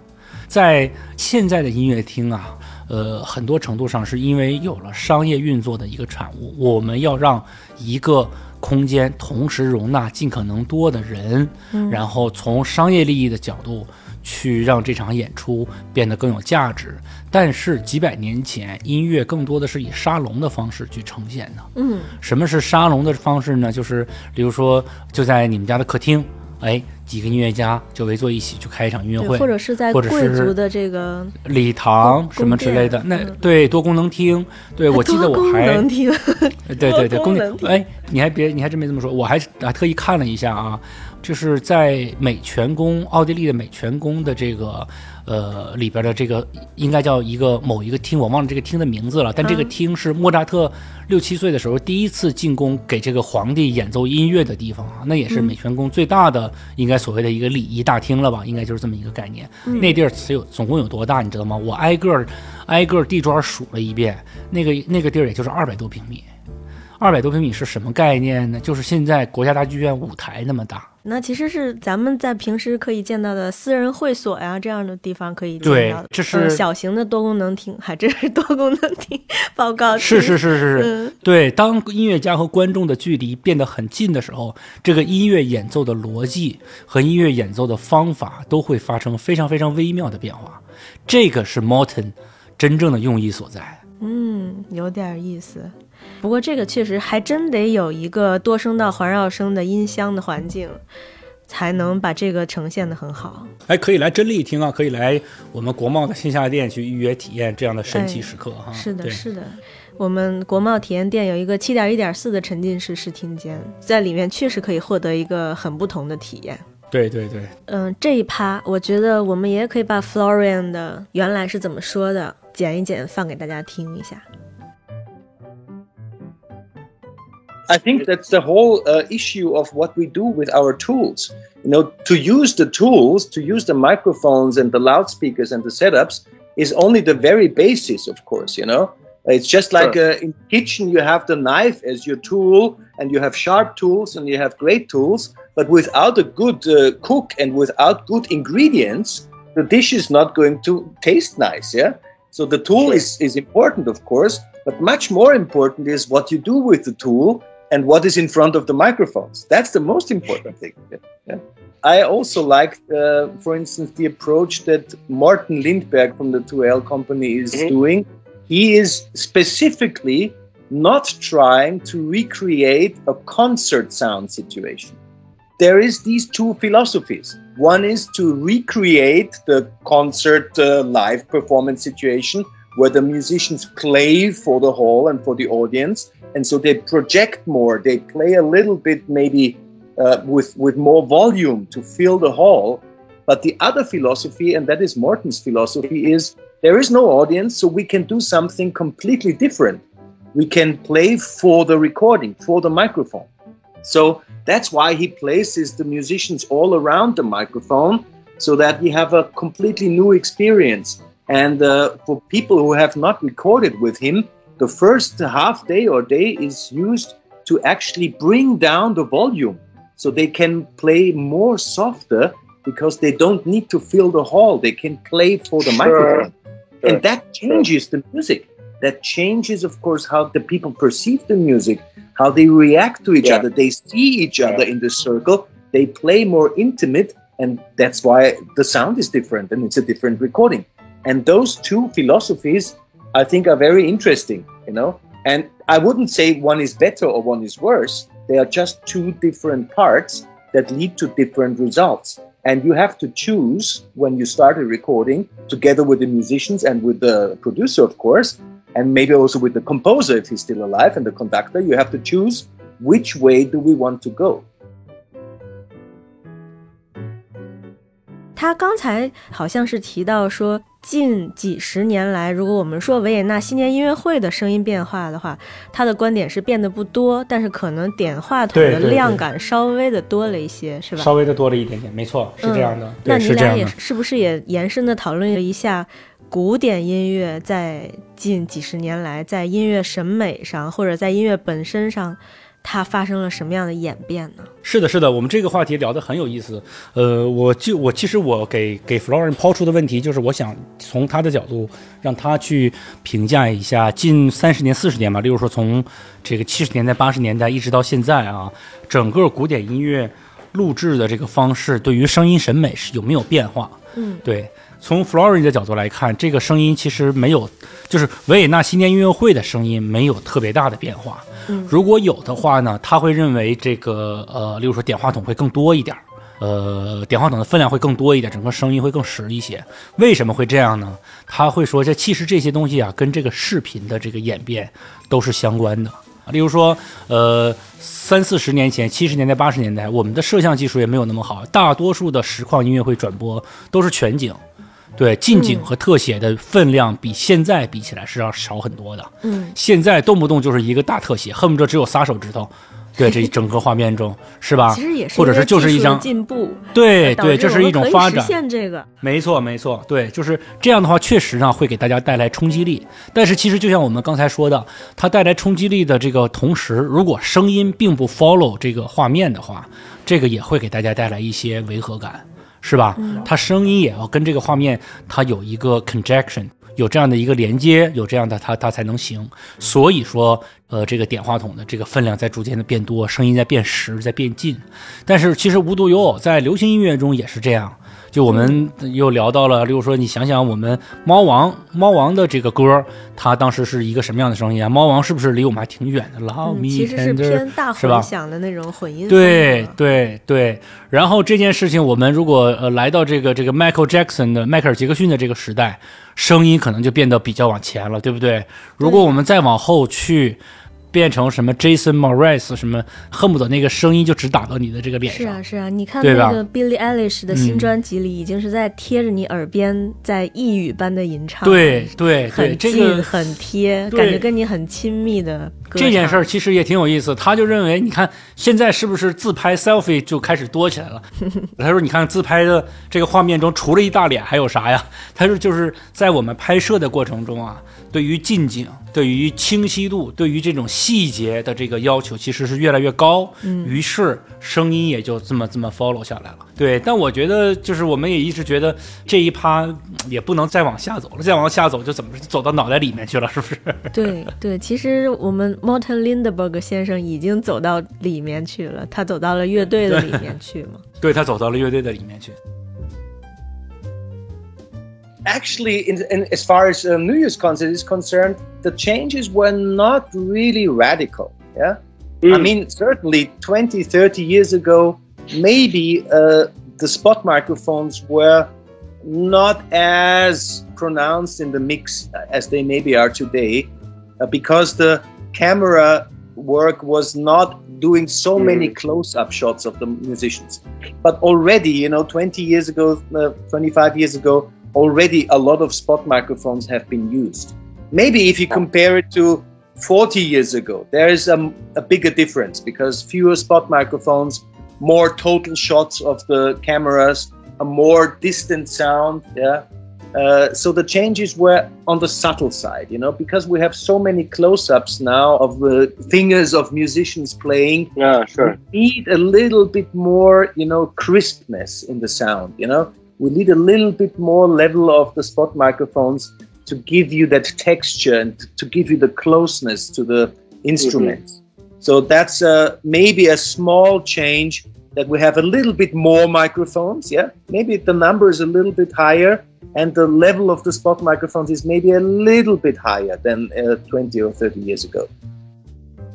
在现在的音乐厅啊，呃，很多程度上是因为有了商业运作的一个产物，我们要让一个空间同时容纳尽可能多的人，然后从商业利益的角度去让这场演出变得更有价值。但是几百年前，音乐更多的是以沙龙的方式去呈现的。嗯，什么是沙龙的方式呢？就是比如说，就在你们家的客厅，哎，几个音乐家就围坐一起去开一场音乐，会，或者是在贵族的这个礼堂什么之类的。那对多功能厅，对我记得多功我还能厅，对对对，多功宫殿能厅哎，你还别你还真没这么说，我还还特意看了一下啊，就是在美泉宫，奥地利的美泉宫的这个呃里边的这个应该叫一个某一个厅，我忘了这个厅的名字了，但这个嗯厅是莫扎特六七岁的时候第一次进宫给这个皇帝演奏音乐的地方啊，那也是美泉宫最大的应该所谓的一个礼仪大厅了吧，应该就是这么一个概念。那地儿只有总共有多大，你知道吗？我挨个儿挨个儿地砖数了一遍，那个那个地儿也就是二百多平米。二百多平米是什么概念呢？就是现在国家大剧院舞台那么大。那其实是咱们在平时可以见到的私人会所呀这样的地方可以见对到的，这嗯是小型的多功能厅，还真是多功能厅报告厅是是是是是，嗯对。当音乐家和观众的距离变得很近的时候，这个音乐演奏的逻辑和音乐演奏的方法都会发生非常非常微妙的变化。这个是 Morton 真正的用意所在。嗯，有点意思。不过这个确实还真得有一个多声道环绕声的音箱的环境，才能把这个呈现的很好。哎，可以来真力听啊，可以来我们国贸的线下店去预约体验这样的神奇时刻哈。是的，是的。我们国贸体验店有一个七点一点四的沉浸式视听间，在里面确实可以获得一个很不同的体验。对对对，嗯，这一趴我觉得我们也可以把 Florian 的原来是怎么说的剪一剪放给大家听一下。I think that's the whole uh, issue of what we do with our tools. You know, to use the tools, to use the microphones and the loudspeakers and the setups is only the very basis, of course, you know. It's just like uh, in kitchen, you have the knife as your tool, and you have sharp tools and you have great tools. But without a good uh, cook and without good ingredients, the dish is not going to taste nice. Yeah. So the tool is, is important, of course, but much more important is what you do with the tool and what is in front of the microphones. That's the most important thing. Yeah. I also liked, uh, for instance, the approach that Martin Lindberg from the 2L company is Mhm. doing. He is specifically not trying to recreate a concert sound situation. There is these two philosophies. One is to recreate the concert uh, live performance situation where the musicians play for the hall and for the audience, and so they project more. They play a little bit, maybe uh, with with more volume to fill the hall. But the other philosophy, and that is Morton's philosophy, is there is no audience, so we can do something completely different. We can play for the recording, for the microphone. So that's why he places the musicians all around the microphone so that we have a completely new experience. And uh, for people who have not recorded with him, the first half day or day is used to actually bring down the volume so they can play more softer because they don't need to fill the hall. They can play for the Sure. microphone. Sure. And that changes the music. That changes, of course, how the people perceive the music, how they react to each Yeah. other. They see each other in the circle. They play more intimate, and that's why the sound is different and it's a different recording. And those two philosophies, I think, are very interesting, you know. And I wouldn't say one is better or one is worse. They are just two different parts that lead to different results. And you have to choose when you start a recording, together with the musicians and with the producer, of course, and maybe also with the composer if he's still alive and the conductor. You have to choose which way do we want to go. 他刚才好像是提到说， 近几十年来，如果我们说维也纳新年音乐会的声音变化的话，他的观点是变得不多，但是可能点话筒的量感稍微的多了一些，是吧？稍微的多了一点点，没错，是这样的，嗯那对，您俩也。是不是也延伸的讨论了一下古典音乐在近几十年来在音乐审美上或者在音乐本身上，它发生了什么样的演变呢？是的，是的，我们这个话题聊得很有意思。呃，我就我其实我给给 Florian 抛出的问题就是，我想从他的角度让他去评价一下近三十年、四十年吧，例如说从这个七十年代、八十年代一直到现在啊，整个古典音乐录制的这个方式对于声音审美是有没有变化？嗯，对，从 Florian 的角度来看，这个声音其实没有，就是维也纳新年音乐会的声音没有特别大的变化。嗯如果有的话呢，他会认为这个呃，例如说点话筒会更多一点儿。呃，点话筒的分量会更多一点，整个声音会更实一些。为什么会这样呢？他会说，这其实这些东西啊，跟这个视频的这个演变都是相关的。例如说，呃，三四十年前，七十年代、八十年代，我们的摄像技术也没有那么好，大多数的实况音乐会转播都是全景，对近景和特写的分量比现在比起来是要少很多的。嗯，现在动不动就是一个大特写，恨不得只有仨手指头，对这整个画面中是吧？其实也是或者是就是一张进步，对对，这是一种发展。现这个，没错，没错，对，就是这样的话，确实呢会给大家带来冲击力。但是其实就像我们刚才说的，它带来冲击力的这个同时，如果声音并不 follow 这个画面的话，这个也会给大家带来一些违和感，是吧？它声音也要跟这个画面它有一个 conjunction，有这样的一个连接，有这样的它它才能行。所以说，呃，这个点话筒的这个分量在逐渐的变多，声音在变实，在变近。但是其实无独有偶，在流行音乐中也是这样。就我们又聊到了，例如说，你想想我们猫王猫王的这个歌，它当时是一个什么样的声音啊？猫王是不是离我们还挺远的？Love me 其实是偏大混响的那种混音。对对对，然后这件事情，我们如果呃来到这个这个 Michael Jackson 的迈克尔杰克逊的这个时代，声音可能就变得比较往前了，对不对？如果我们再往后去，变成什么 Jason Mraz 什么，恨不得那个声音就只打到你的这个脸上。是啊，是啊，你看那个 Billie Eilish 的新嗯专辑里，已经是在贴着你耳边，在呓语般的吟唱，对对对，很这近、个很贴，感觉跟你很亲密的这件事儿其实也挺有意思，他就认为，你看现在是不是自拍 selfie 就开始多起来了？他说，你看自拍的这个画面中，除了一大脸，还有啥呀？他说，就是在我们拍摄的过程中啊，对于近景、对于清晰度、对于这种细节的这个要求，其实是越来越高。嗯，于是声音也就这么这么 follow 下来了。对，但我觉得就是我们也一直觉得这一趴嗯也不能再往下走了，再往下走就怎么走到脑袋里面去了，是不是？对对，其实我们 Morten Lindberg 先生已经走到里面去了，他走到了乐队的里面去嘛。对他走到了乐队的里面去。Actually, in, in, as far as um, New Year's concert is concerned, the changes were not really radical. Yeah. I Mm. mean, certainly 20, 30 years ago, maybe uh, the spot microphones were not as pronounced in the mix as they maybe are today uh, because the camera work was not doing so many close up shots of the musicians. But already, you know, 20 years ago, uh, 25 years ago, already a lot of spot microphones have been used. Maybe if you compare it to 40 years ago, there is a, a bigger difference because fewer spot microphones, more total shots of the cameras, a more distant sound. Yeah. Uh, so the changes were on the subtle side, you know, because we have so many close-ups now of the fingers of musicians playing. Yeah, sure. We need a little bit more, you know, crispness in the sound. You know, we need a little bit more level of the spot microphones to give you that texture and to give you the closeness to the instruments. So that's uh, maybe a small change that we have a little bit more microphones. Yeah, maybe the number is a little bit higher, and the level of the spot microphones is maybe a little bit higher than uh, 20 or 30 years ago.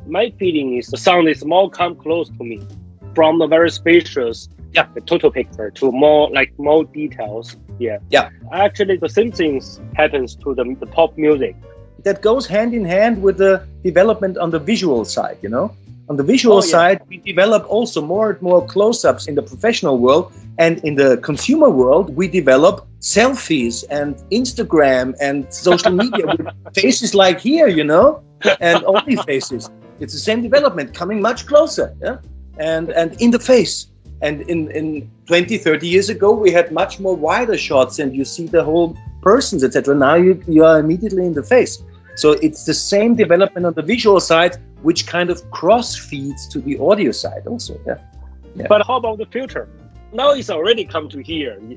My feeling is the sound is more come close to me from the very spacious, Yeah. the total picture to more like more details. Yeah. Yeah. Actually, the same things happens to the, the pop music. that goes hand in hand with the development on the visual side, you know? On the visual Oh, yeah. side, we develop also more and more close ups in the professional world. And in the consumer world, we develop selfies and Instagram and social media with faces like here, you know? And only faces. It's the same development coming much closer, yeah? And, and in the face. And in, in 20, 30 years ago, we had much more wider shots and you see the whole persons, etc. Now you, you are immediately in the face. So it's the same development on the visual side, which kind of cross feeds to the audio side also. Yeah. Yeah. But how about the future? Now it's already come to here.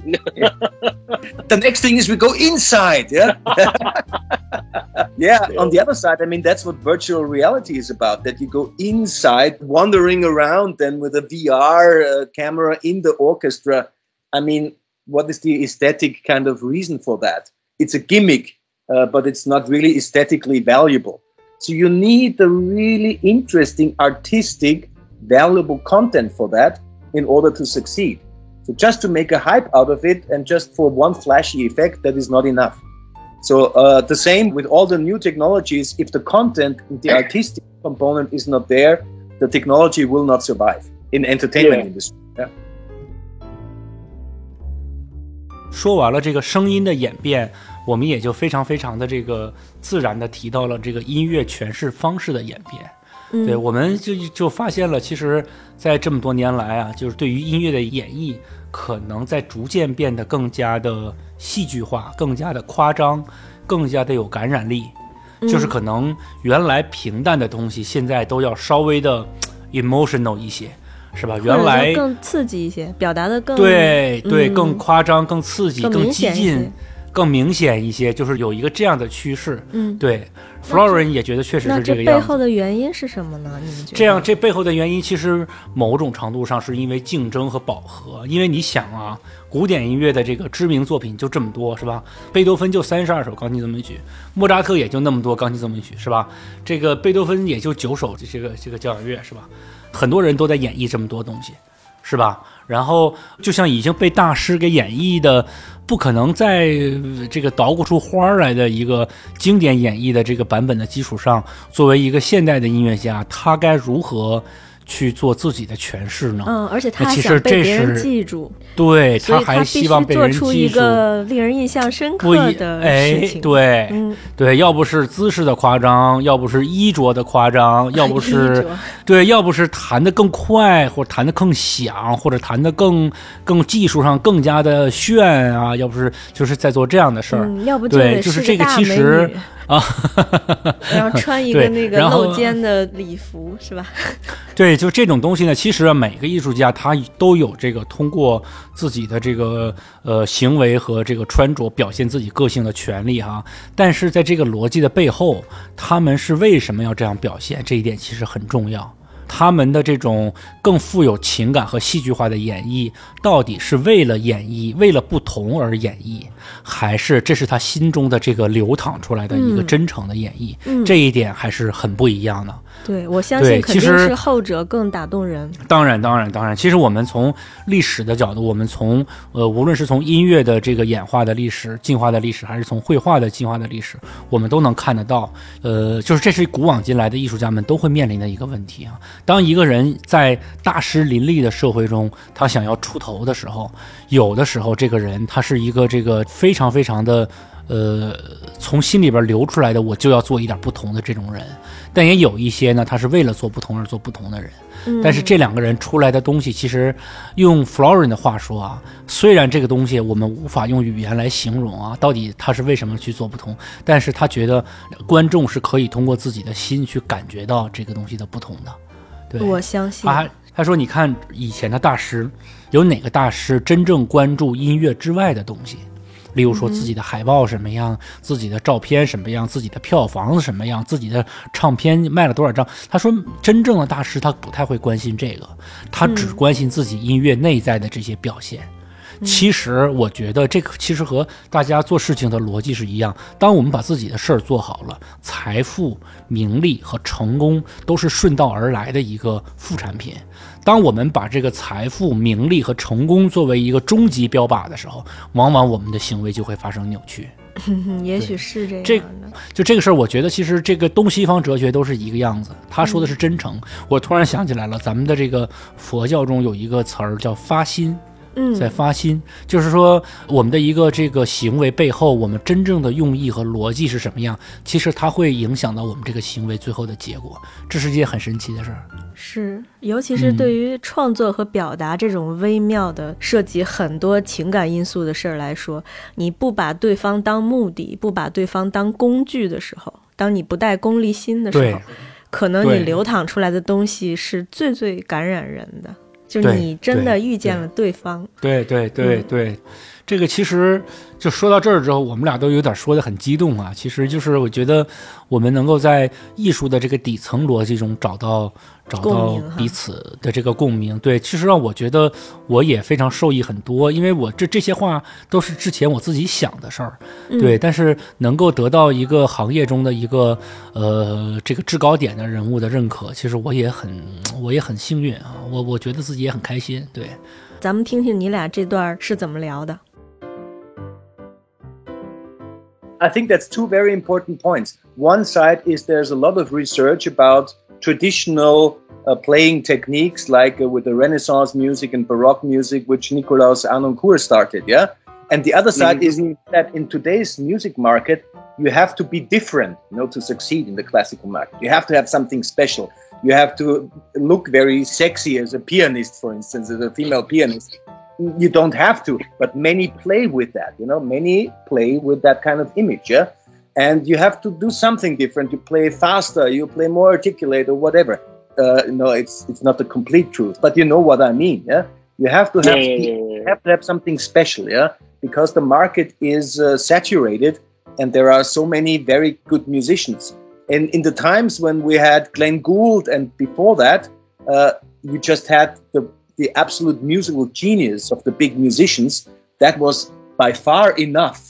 The next thing is we go inside. Yeah. yeah. On the other side, I mean, that's what virtual reality is about. That you go inside, wandering around, then with a VR uh, camera in the orchestra. I mean, what is the aesthetic kind of reason for that? It's a gimmick, uh, but it's not really aesthetically valuable. So you need the really interesting, artistic, valuable content for that in order to succeed. So just to make a hype out of it and just for one flashy effect, that is not enough. So uh, the same with all the new technologies. If the content, the artistic component is not there, the technology will not survive in entertainment Yeah. industry. Yeah. 说完了这个声音的演变，我们也就非常非常的这个自然的提到了这个音乐诠释方式的演变。 嗯对，我们就就发现了，其实，在这么多年来啊，就是对于音乐的演绎，可能在逐渐变得更加的戏剧化，更加的夸张，更加的有感染力。就是可能原来平淡的东西，现在都要稍微的 emotional 一些，是吧？原来更刺激一些，表达的更对对，嗯更夸张、更刺激、更更激进。更明显一些，就是有一个这样的趋势。嗯，对，Florin 也觉得确实那是这个样子。这背后的原因是什么呢？你们觉得？这样，这背后的原因其实某种程度上是因为竞争和饱和。因为你想啊，古典音乐的这个知名作品就这么多，是吧？贝多芬就三十二首钢琴奏鸣曲，莫扎特也就那么多钢琴奏鸣曲，是吧？这个贝多芬也就九首这个这个交响乐，是吧？很多人都在演绎这么多东西，是吧？然后就像已经被大师给演绎的，不可能在这个捣鼓出花儿来的一个经典演绎的这个版本的基础上，作为一个现代的音乐家，他该如何去做自己的诠释呢？嗯，而且他其实想被这别人是记住，对所以还希望被做出一人记住。个令人印象深刻的哎事，情。对、嗯，对，要不是姿势的夸张，要不是衣着的夸张，要不 是对，要不是弹得更快，或者弹得更响，或者弹得更更技术上更加的炫啊，要不是就是在做这样的事儿、嗯，要不就对就是这个其实女啊，然后穿一个那个露肩的礼服，是吧？对，就这种东西呢，其实啊，每个艺术家他都有这个通过自己的这个呃行为和这个穿着表现自己个性的权利哈。但是在这个逻辑的背后，他们是为什么要这样表现？这一点其实很重要。他们的这种更富有情感和戏剧化的演绎，到底是为了演绎，为了不同而演绎，还是这是他心中的这个流淌出来的一个嗯真诚的演绎？嗯这一点还是很不一样的。对，我相信肯定是后者更打动人。当然，当然，当然。其实我们从历史的角度，我们从呃，无论是从音乐的这个演化的历史、进化的历史，还是从绘画的进化的历史，我们都能看得到。呃，就是这是古往今来的艺术家们都会面临的一个问题啊。当一个人在大师林立的社会中，他想要出头的时候，有的时候这个人他是一个这个非常非常的。呃，从心里边流出来的，我就要做一点不同的这种人，但也有一些呢，他是为了做不同而做不同的人。嗯但是这两个人出来的东西，其实用 Florin 的话说啊，虽然这个东西我们无法用语言来形容啊，到底他是为什么去做不同，但是他觉得观众是可以通过自己的心去感觉到这个东西的不同的。对，我相信他他说，你看以前的大师，有哪个大师真正关注音乐之外的东西？例如说自己的海报什么样，自己的照片什么样，自己的票房什么样，自己的唱片卖了多少张。他说，真正的大师他不太会关心这个，他只关心自己音乐内在的这些表现。其实我觉得这个其实和大家做事情的逻辑是一样。当我们把自己的事儿做好了，财富、名利和成功都是顺道而来的一个副产品。当我们把这个财富、名利和成功作为一个终极标靶的时候，往往我们的行为就会发生扭曲。嗯 也许是这样这。就这个事儿，我觉得其实这个东西方哲学都是一个样子。他说的是真诚，我突然想起来了，咱们的这个佛教中有一个词儿叫发心。嗯，在发心，就是说我们的一个这个行为背后，我们真正的用意和逻辑是什么样，其实它会影响到我们这个行为最后的结果，这是一件很神奇的事儿。是，尤其是嗯对于创作和表达这种微妙的、涉及很多情感因素的事儿来说，你不把对方当目的，不把对方当工具的时候，当你不带功利心的时候，可能你流淌出来的东西是最最感染人的。就对你真的遇见了对方，对对对嗯。对，这个其实就说到这儿之后，我们俩都有点说的很激动啊。其实就是我觉得我们能够在艺术的这个底层逻辑中找到找到彼此的这个共鸣。对，其实让我觉得我也非常受益很多，因为我这这些话都是之前我自己想的事儿，嗯对，但是能够得到一个行业中的一个呃这个制高点的人物的认可，其实我也很我也很幸运啊，我我觉得自己也很开心，对。咱们听听你俩这段是怎么聊的。I think that's two very important points. One side is there's a lot of research about traditional uh, playing techniques, like uh, with the Renaissance music and Baroque music, which Nikolaus Arnoncourt started. Yeah, and the other side is that in today's music market, you have to be different, you know, to succeed in the classical market. You have to have something special. You have to look very sexy as a pianist, for instance, as a female pianist you don't have to but many play with that you know many play with that kind of image yeah and you have to do something different you play faster you play more articulate or whatever uh, no it's it's not the complete truth but you know what i mean yeah you have to have yeah, you yeah, yeah. have to have something special yeah because the market is uh, saturated and there are so many very good musicians. And in the times when we had Glenn Gould and before that, uh, you just had the, the absolute musical genius of the big musicians. That was by far enough.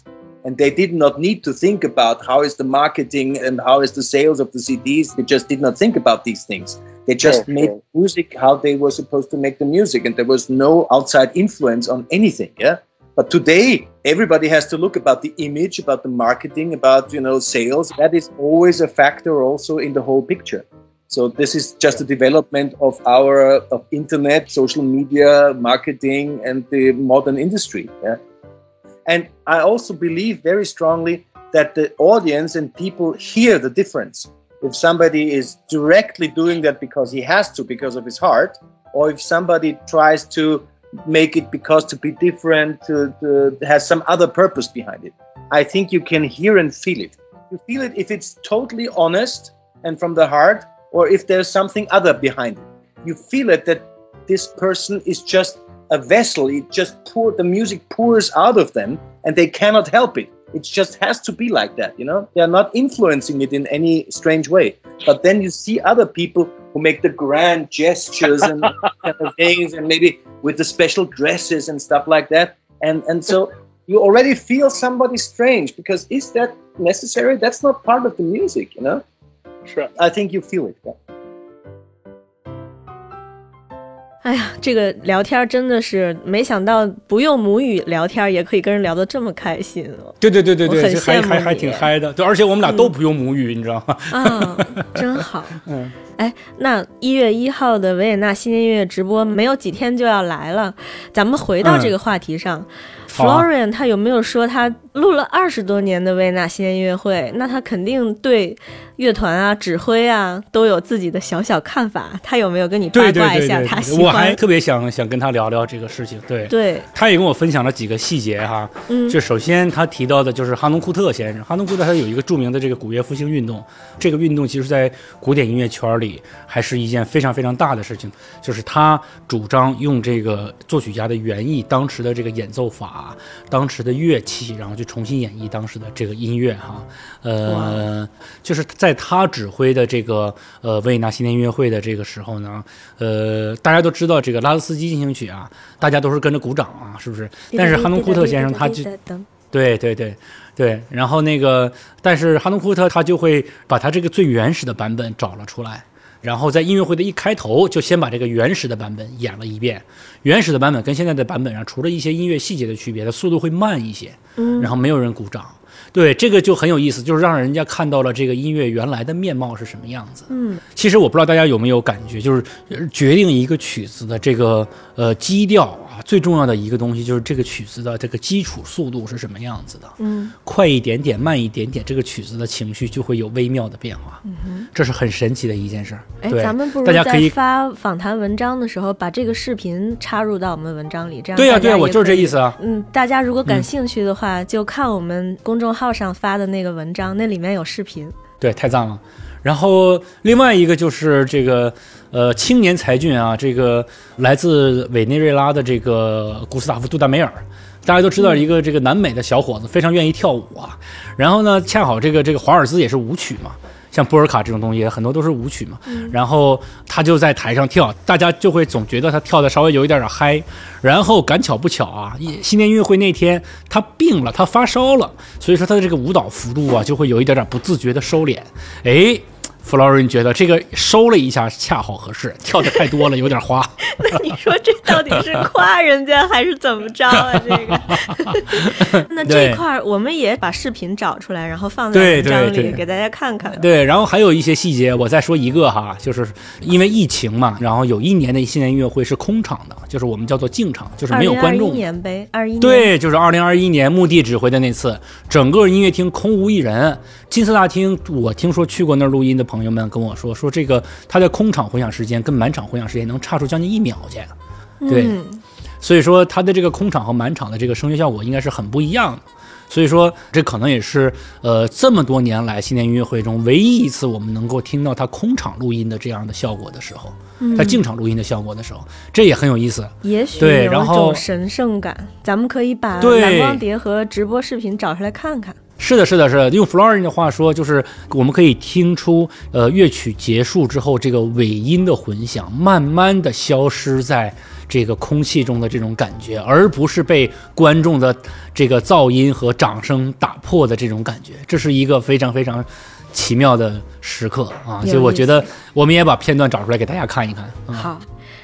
And they did not need to think about how is the marketing and how is the sales of the CDs. They just did not think about these things. They just Sure, made sure. music how they were supposed to make the music, and there was no outside influence on anything. Yeah. But today, everybody has to look about the image, about the marketing, about you know sales. That is always a factor also in the whole picture. So this is just a development of our of internet, social media, marketing, and the modern industry. Yeah. And I also believe very strongly that the audience and people hear the difference. If somebody is directly doing that because he has to, because of his heart, or if somebody tries to make it because to be different, to, to has some other purpose behind it. I think you can hear and feel it. You feel it if it's totally honest and from the heart, or if there's something other behind it. You feel it that this person is just a vessel. It just pour the music pours out of them, and they cannot help it. It just has to be like that, you know. They are not influencing it in any strange way. But then you see other people who make the grand gestures and kind of things, and maybe with the special dresses and stuff like that. And and so you already feel somebody strange because is that necessary? That's not part of the music, you know. Sure. I think you feel it. yeah. 哎呀，这个聊天真的是没想到，不用母语聊天也可以跟人聊得这么开心哦。对对对对对，还还还挺嗨的。对，而且我们俩都不用母语，你知道吗？啊，真好。嗯，哎，那一月一号的维也纳新年音乐直播没有几天就要来了，咱们回到这个话题上。Florian 他有没有说他录了二十多年的维也纳新年音乐会？那他肯定对乐团啊、指挥啊都有自己的小小看法。他有没有跟你八卦一下他喜欢？我还特别想想跟他聊聊这个事情。对，对，他也跟我分享了几个细节哈。嗯就首先他提到的就是哈农库特先生，哈农库特他有一个著名的这个古乐复兴运动，这个运动其实在古典音乐圈里还是一件非常非常大的事情，就是他主张用这个作曲家的原意，当时的这个演奏法，当时的乐器，然后去重新演绎当时的这个音乐哈。呃，就是在他指挥的这个呃维也纳新年音乐会的这个时候呢，呃，大家都知道这个拉斯斯基进行曲啊，大家都是跟着鼓掌啊，是不是？但是哈农库特先生他就对对对对，然后那个，但是哈农库特他就会把他这个最原始的版本找了出来，然后在音乐会的一开头就先把这个原始的版本演了一遍。原始的版本跟现在的版本上，除了一些音乐细节的区别，它速度会慢一些，嗯然后没有人鼓掌。对，这个就很有意思，就是让人家看到了这个音乐原来的面貌是什么样子。嗯，其实我不知道大家有没有感觉，就是呃决定一个曲子的这个呃基调啊，最重要的一个东西就是这个曲子的这个基础速度是什么样子的。嗯，快一点点，慢一点点，这个曲子的情绪就会有微妙的变化。嗯这是很神奇的一件事儿。哎，咱们不如大家可以在发访谈文章的时候，把这个视频插入到我们文章里，这样对呀、对呀、我就是这意思啊。嗯，大家如果感兴趣的话，就看我们公众号上发的那个文章，那里面有视频。对，太赞了。然后另外一个就是这个呃青年才俊啊，这个来自委内瑞拉的这个古斯塔夫·杜达梅尔。大家都知道，一个这个南美的小伙子非常愿意跳舞啊。然后呢，恰好这个这个华尔兹也是舞曲嘛，像波尔卡这种东西很多都是舞曲嘛。然后他就在台上跳，大家就会总觉得他跳的稍微有一点点嗨。然后赶巧不巧啊，一新年音乐会那天他病了，他发烧了，所以说他的这个舞蹈幅度啊就会有一点点不自觉的收敛。哎。弗劳伦觉得这个收了一下恰好合适，跳的太多了有点花。那你说这到底是夸人家还是怎么着啊？这个，那这对块儿我们也把视频找出来，然后放在对文章对对里给大家看看。对，然后还有一些细节，我再说一个哈，就是因为疫情嘛，然后有一年的新年音乐会是空场的，就是我们叫做净场，就是没有观2021众。年呗，二一年。对，就是二零二一年墓地指挥的那次，整个音乐厅空无一人。金色大厅，我听说去过那儿录音的朋友们跟我说，说这个他的空场回响时间跟满场回响时间能差出将近一秒去。对嗯，所以说它的这个空场和满场的这个声学效果应该是很不一样的。所以说，这可能也是呃这么多年来新年音乐会中唯一一次我们能够听到他空场录音的这样的效果的时候，他进场录音的效果的时候，这也很有意思。也许对然后神圣感，咱们可以把蓝光碟和直播视频找出来看看。是的，是的，是的。用 Florin 的话说，就是我们可以听出，呃，乐曲结束之后，这个尾音的混响慢慢的消失在这个空气中的这种感觉，而不是被观众的这个噪音和掌声打破的这种感觉。这是一个非常非常奇妙的时刻啊！有所以我觉得我们也把片段找出来给大家看一看。嗯、好，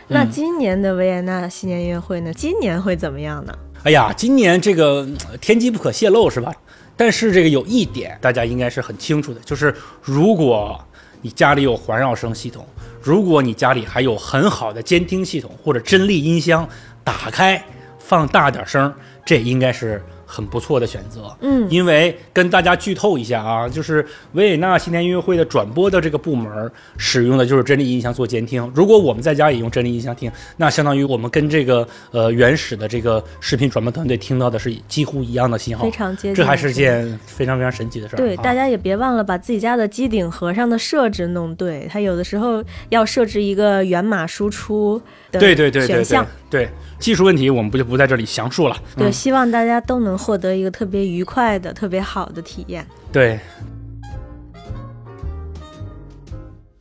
那今年的维也纳新年音乐会呢？今年会怎么样呢？哎呀，今年这个呃天机不可泄露是吧？但是这个有一点大家应该是很清楚的，就是如果你家里有环绕声系统，如果你家里还有很好的监听系统或者真力音箱，打开放大点声，这应该是很不错的选择。嗯，因为跟大家剧透一下啊，就是维也纳新年音乐会的转播的这个部门使用的就是真理音箱做监听。如果我们在家也用真理音箱听，那相当于我们跟这个呃原始的这个视频转播团队听到的是几乎一样的信号非，常接近。这还是件非常非常神奇的事儿。对，啊大家也别忘了把自己家的机顶盒上的设置弄对，它有的时候要设置一个源码输出的对对对对对选项。对技术问题我们不就不在这里详述了。对，嗯希望大家都能获得一个特别愉快的、特别好的体验。对。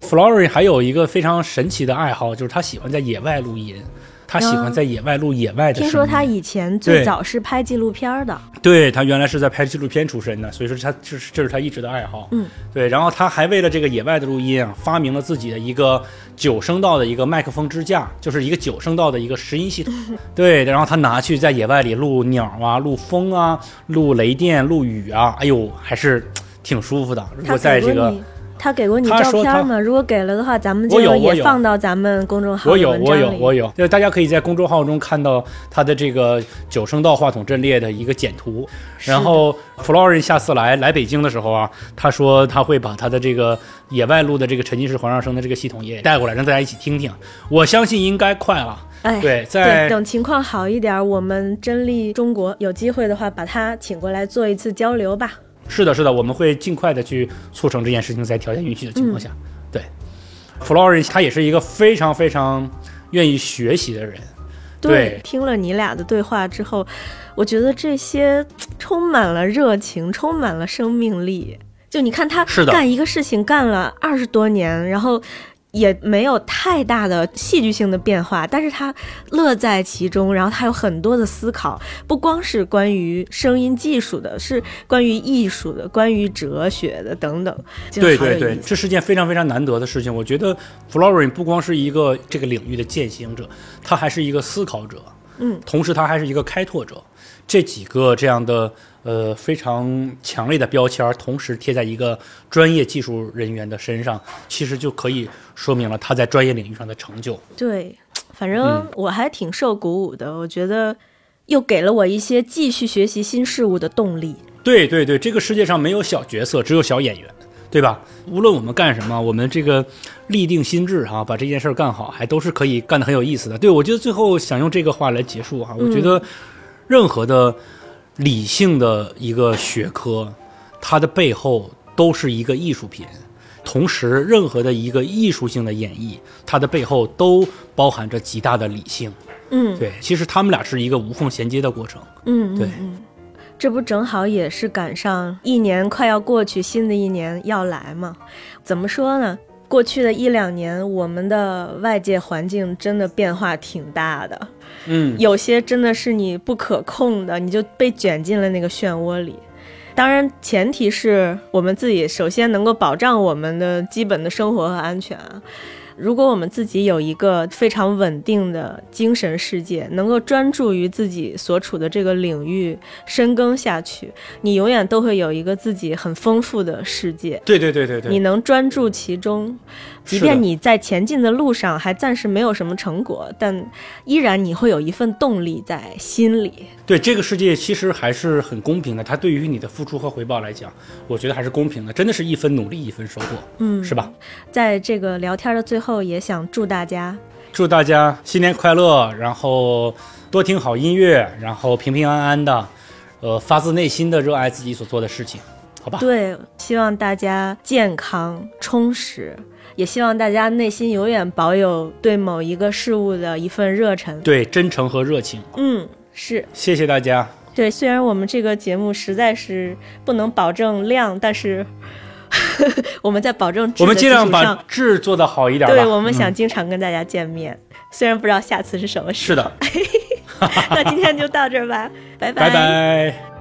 Flory 还有一个非常神奇的爱好，就是他喜欢在野外录音，他喜欢在野外录野外的。听说他以前最早是拍纪录片的，对他原来是在拍纪录片出身的，所以说他这是这是他一直的爱好。嗯，对，然后他还为了这个野外的录音啊，发明了自己的一个九声道的一个麦克风支架，就是一个九声道的一个拾音系统。对，然后他拿去在野外里录鸟啊、录风啊、录雷电、录雨啊，哎呦，还是挺舒服的。如果在这个他给过你照片吗？如果给了的话，咱们就也放到咱们公众号的我有，我有。我有，就是大家可以在公众号中看到他的这个九声道话筒阵列的一个简图。然后 Florin 下次来来北京的时候啊，他说他会把他的这个野外录的这个沉浸式环绕声的这个系统也带过来，让大家一起听听。我相信应该快了。哎，对，在等情况好一点，我们真力中国有机会的话，把他请过来做一次交流吧。是的，是的，我们会尽快的去促成这件事情，在条件允许的情况下。嗯对，Florence 他也是一个非常非常愿意学习的人。对听了你俩的对话之后，我觉得这些充满了热情，充满了生命力。就你看他干一个事情干了二十多年，然后也没有太大的戏剧性的变化，但是他乐在其中，然后他有很多的思考，不光是关于声音技术的，是关于艺术的，关于哲学的等等。对对对，这是件非常非常难得的事情。我觉得 Florin 不光是一个这个领域的践行者，他还是一个思考者，嗯，同时他还是一个开拓者。这几个这样的呃非常强烈的标签儿，同时贴在一个专业技术人员的身上，其实就可以说明了他在专业领域上的成就。对，反嗯正我还挺受鼓舞的。我觉得又给了我一些继续学习新事物的动力。对对对，这个世界上没有小角色，只有小演员，对吧？无论我们干什么，我们这个立定心智哈、把这件事儿干好，还都是可以干得很有意思的。对我觉得最后想用这个话来结束哈、我觉得任何的理性的一个学科，它的背后都是一个艺术品。同时，任何的一个艺术性的演绎，它的背后都包含着极大的理性。嗯，对，其实他们俩是一个无缝衔接的过程。嗯，嗯对嗯，这不正好也是赶上一年快要过去，新的一年要来嘛？怎么说呢？过去的一两年，我们的外界环境真的变化挺大的，嗯，有些真的是你不可控的，你就被卷进了那个漩涡里。当然，前提是我们自己首先能够保障我们的基本的生活和安全啊。如果我们自己有一个非常稳定的精神世界，能够专注于自己所处的这个领域深耕下去，你永远都会有一个自己很丰富的世界。对对对对对，你能专注其中，即便你在前进的路上还暂时没有什么成果，但依然你会有一份动力在心里。对这个世界其实还是很公平的，它对于你的付出和回报来讲，我觉得还是公平的，真的是一分努力一分收获，嗯，是吧？在这个聊天的最后，也想祝大家祝大家新年快乐，然后多听好音乐，然后平平安安的，呃，发自内心的热爱自己所做的事情，好吧？对，希望大家健康充实，也希望大家内心永远保有对某一个事物的一份热忱。对，真诚和热情。嗯，是谢谢大家。对，虽然我们这个节目实在是不能保证量，但是 我们在保证质我们尽量把质做得好一点吧。对，我们嗯想经常跟大家见面，虽然不知道下次是什么时候是的，候。那今天就到这儿吧，拜拜拜。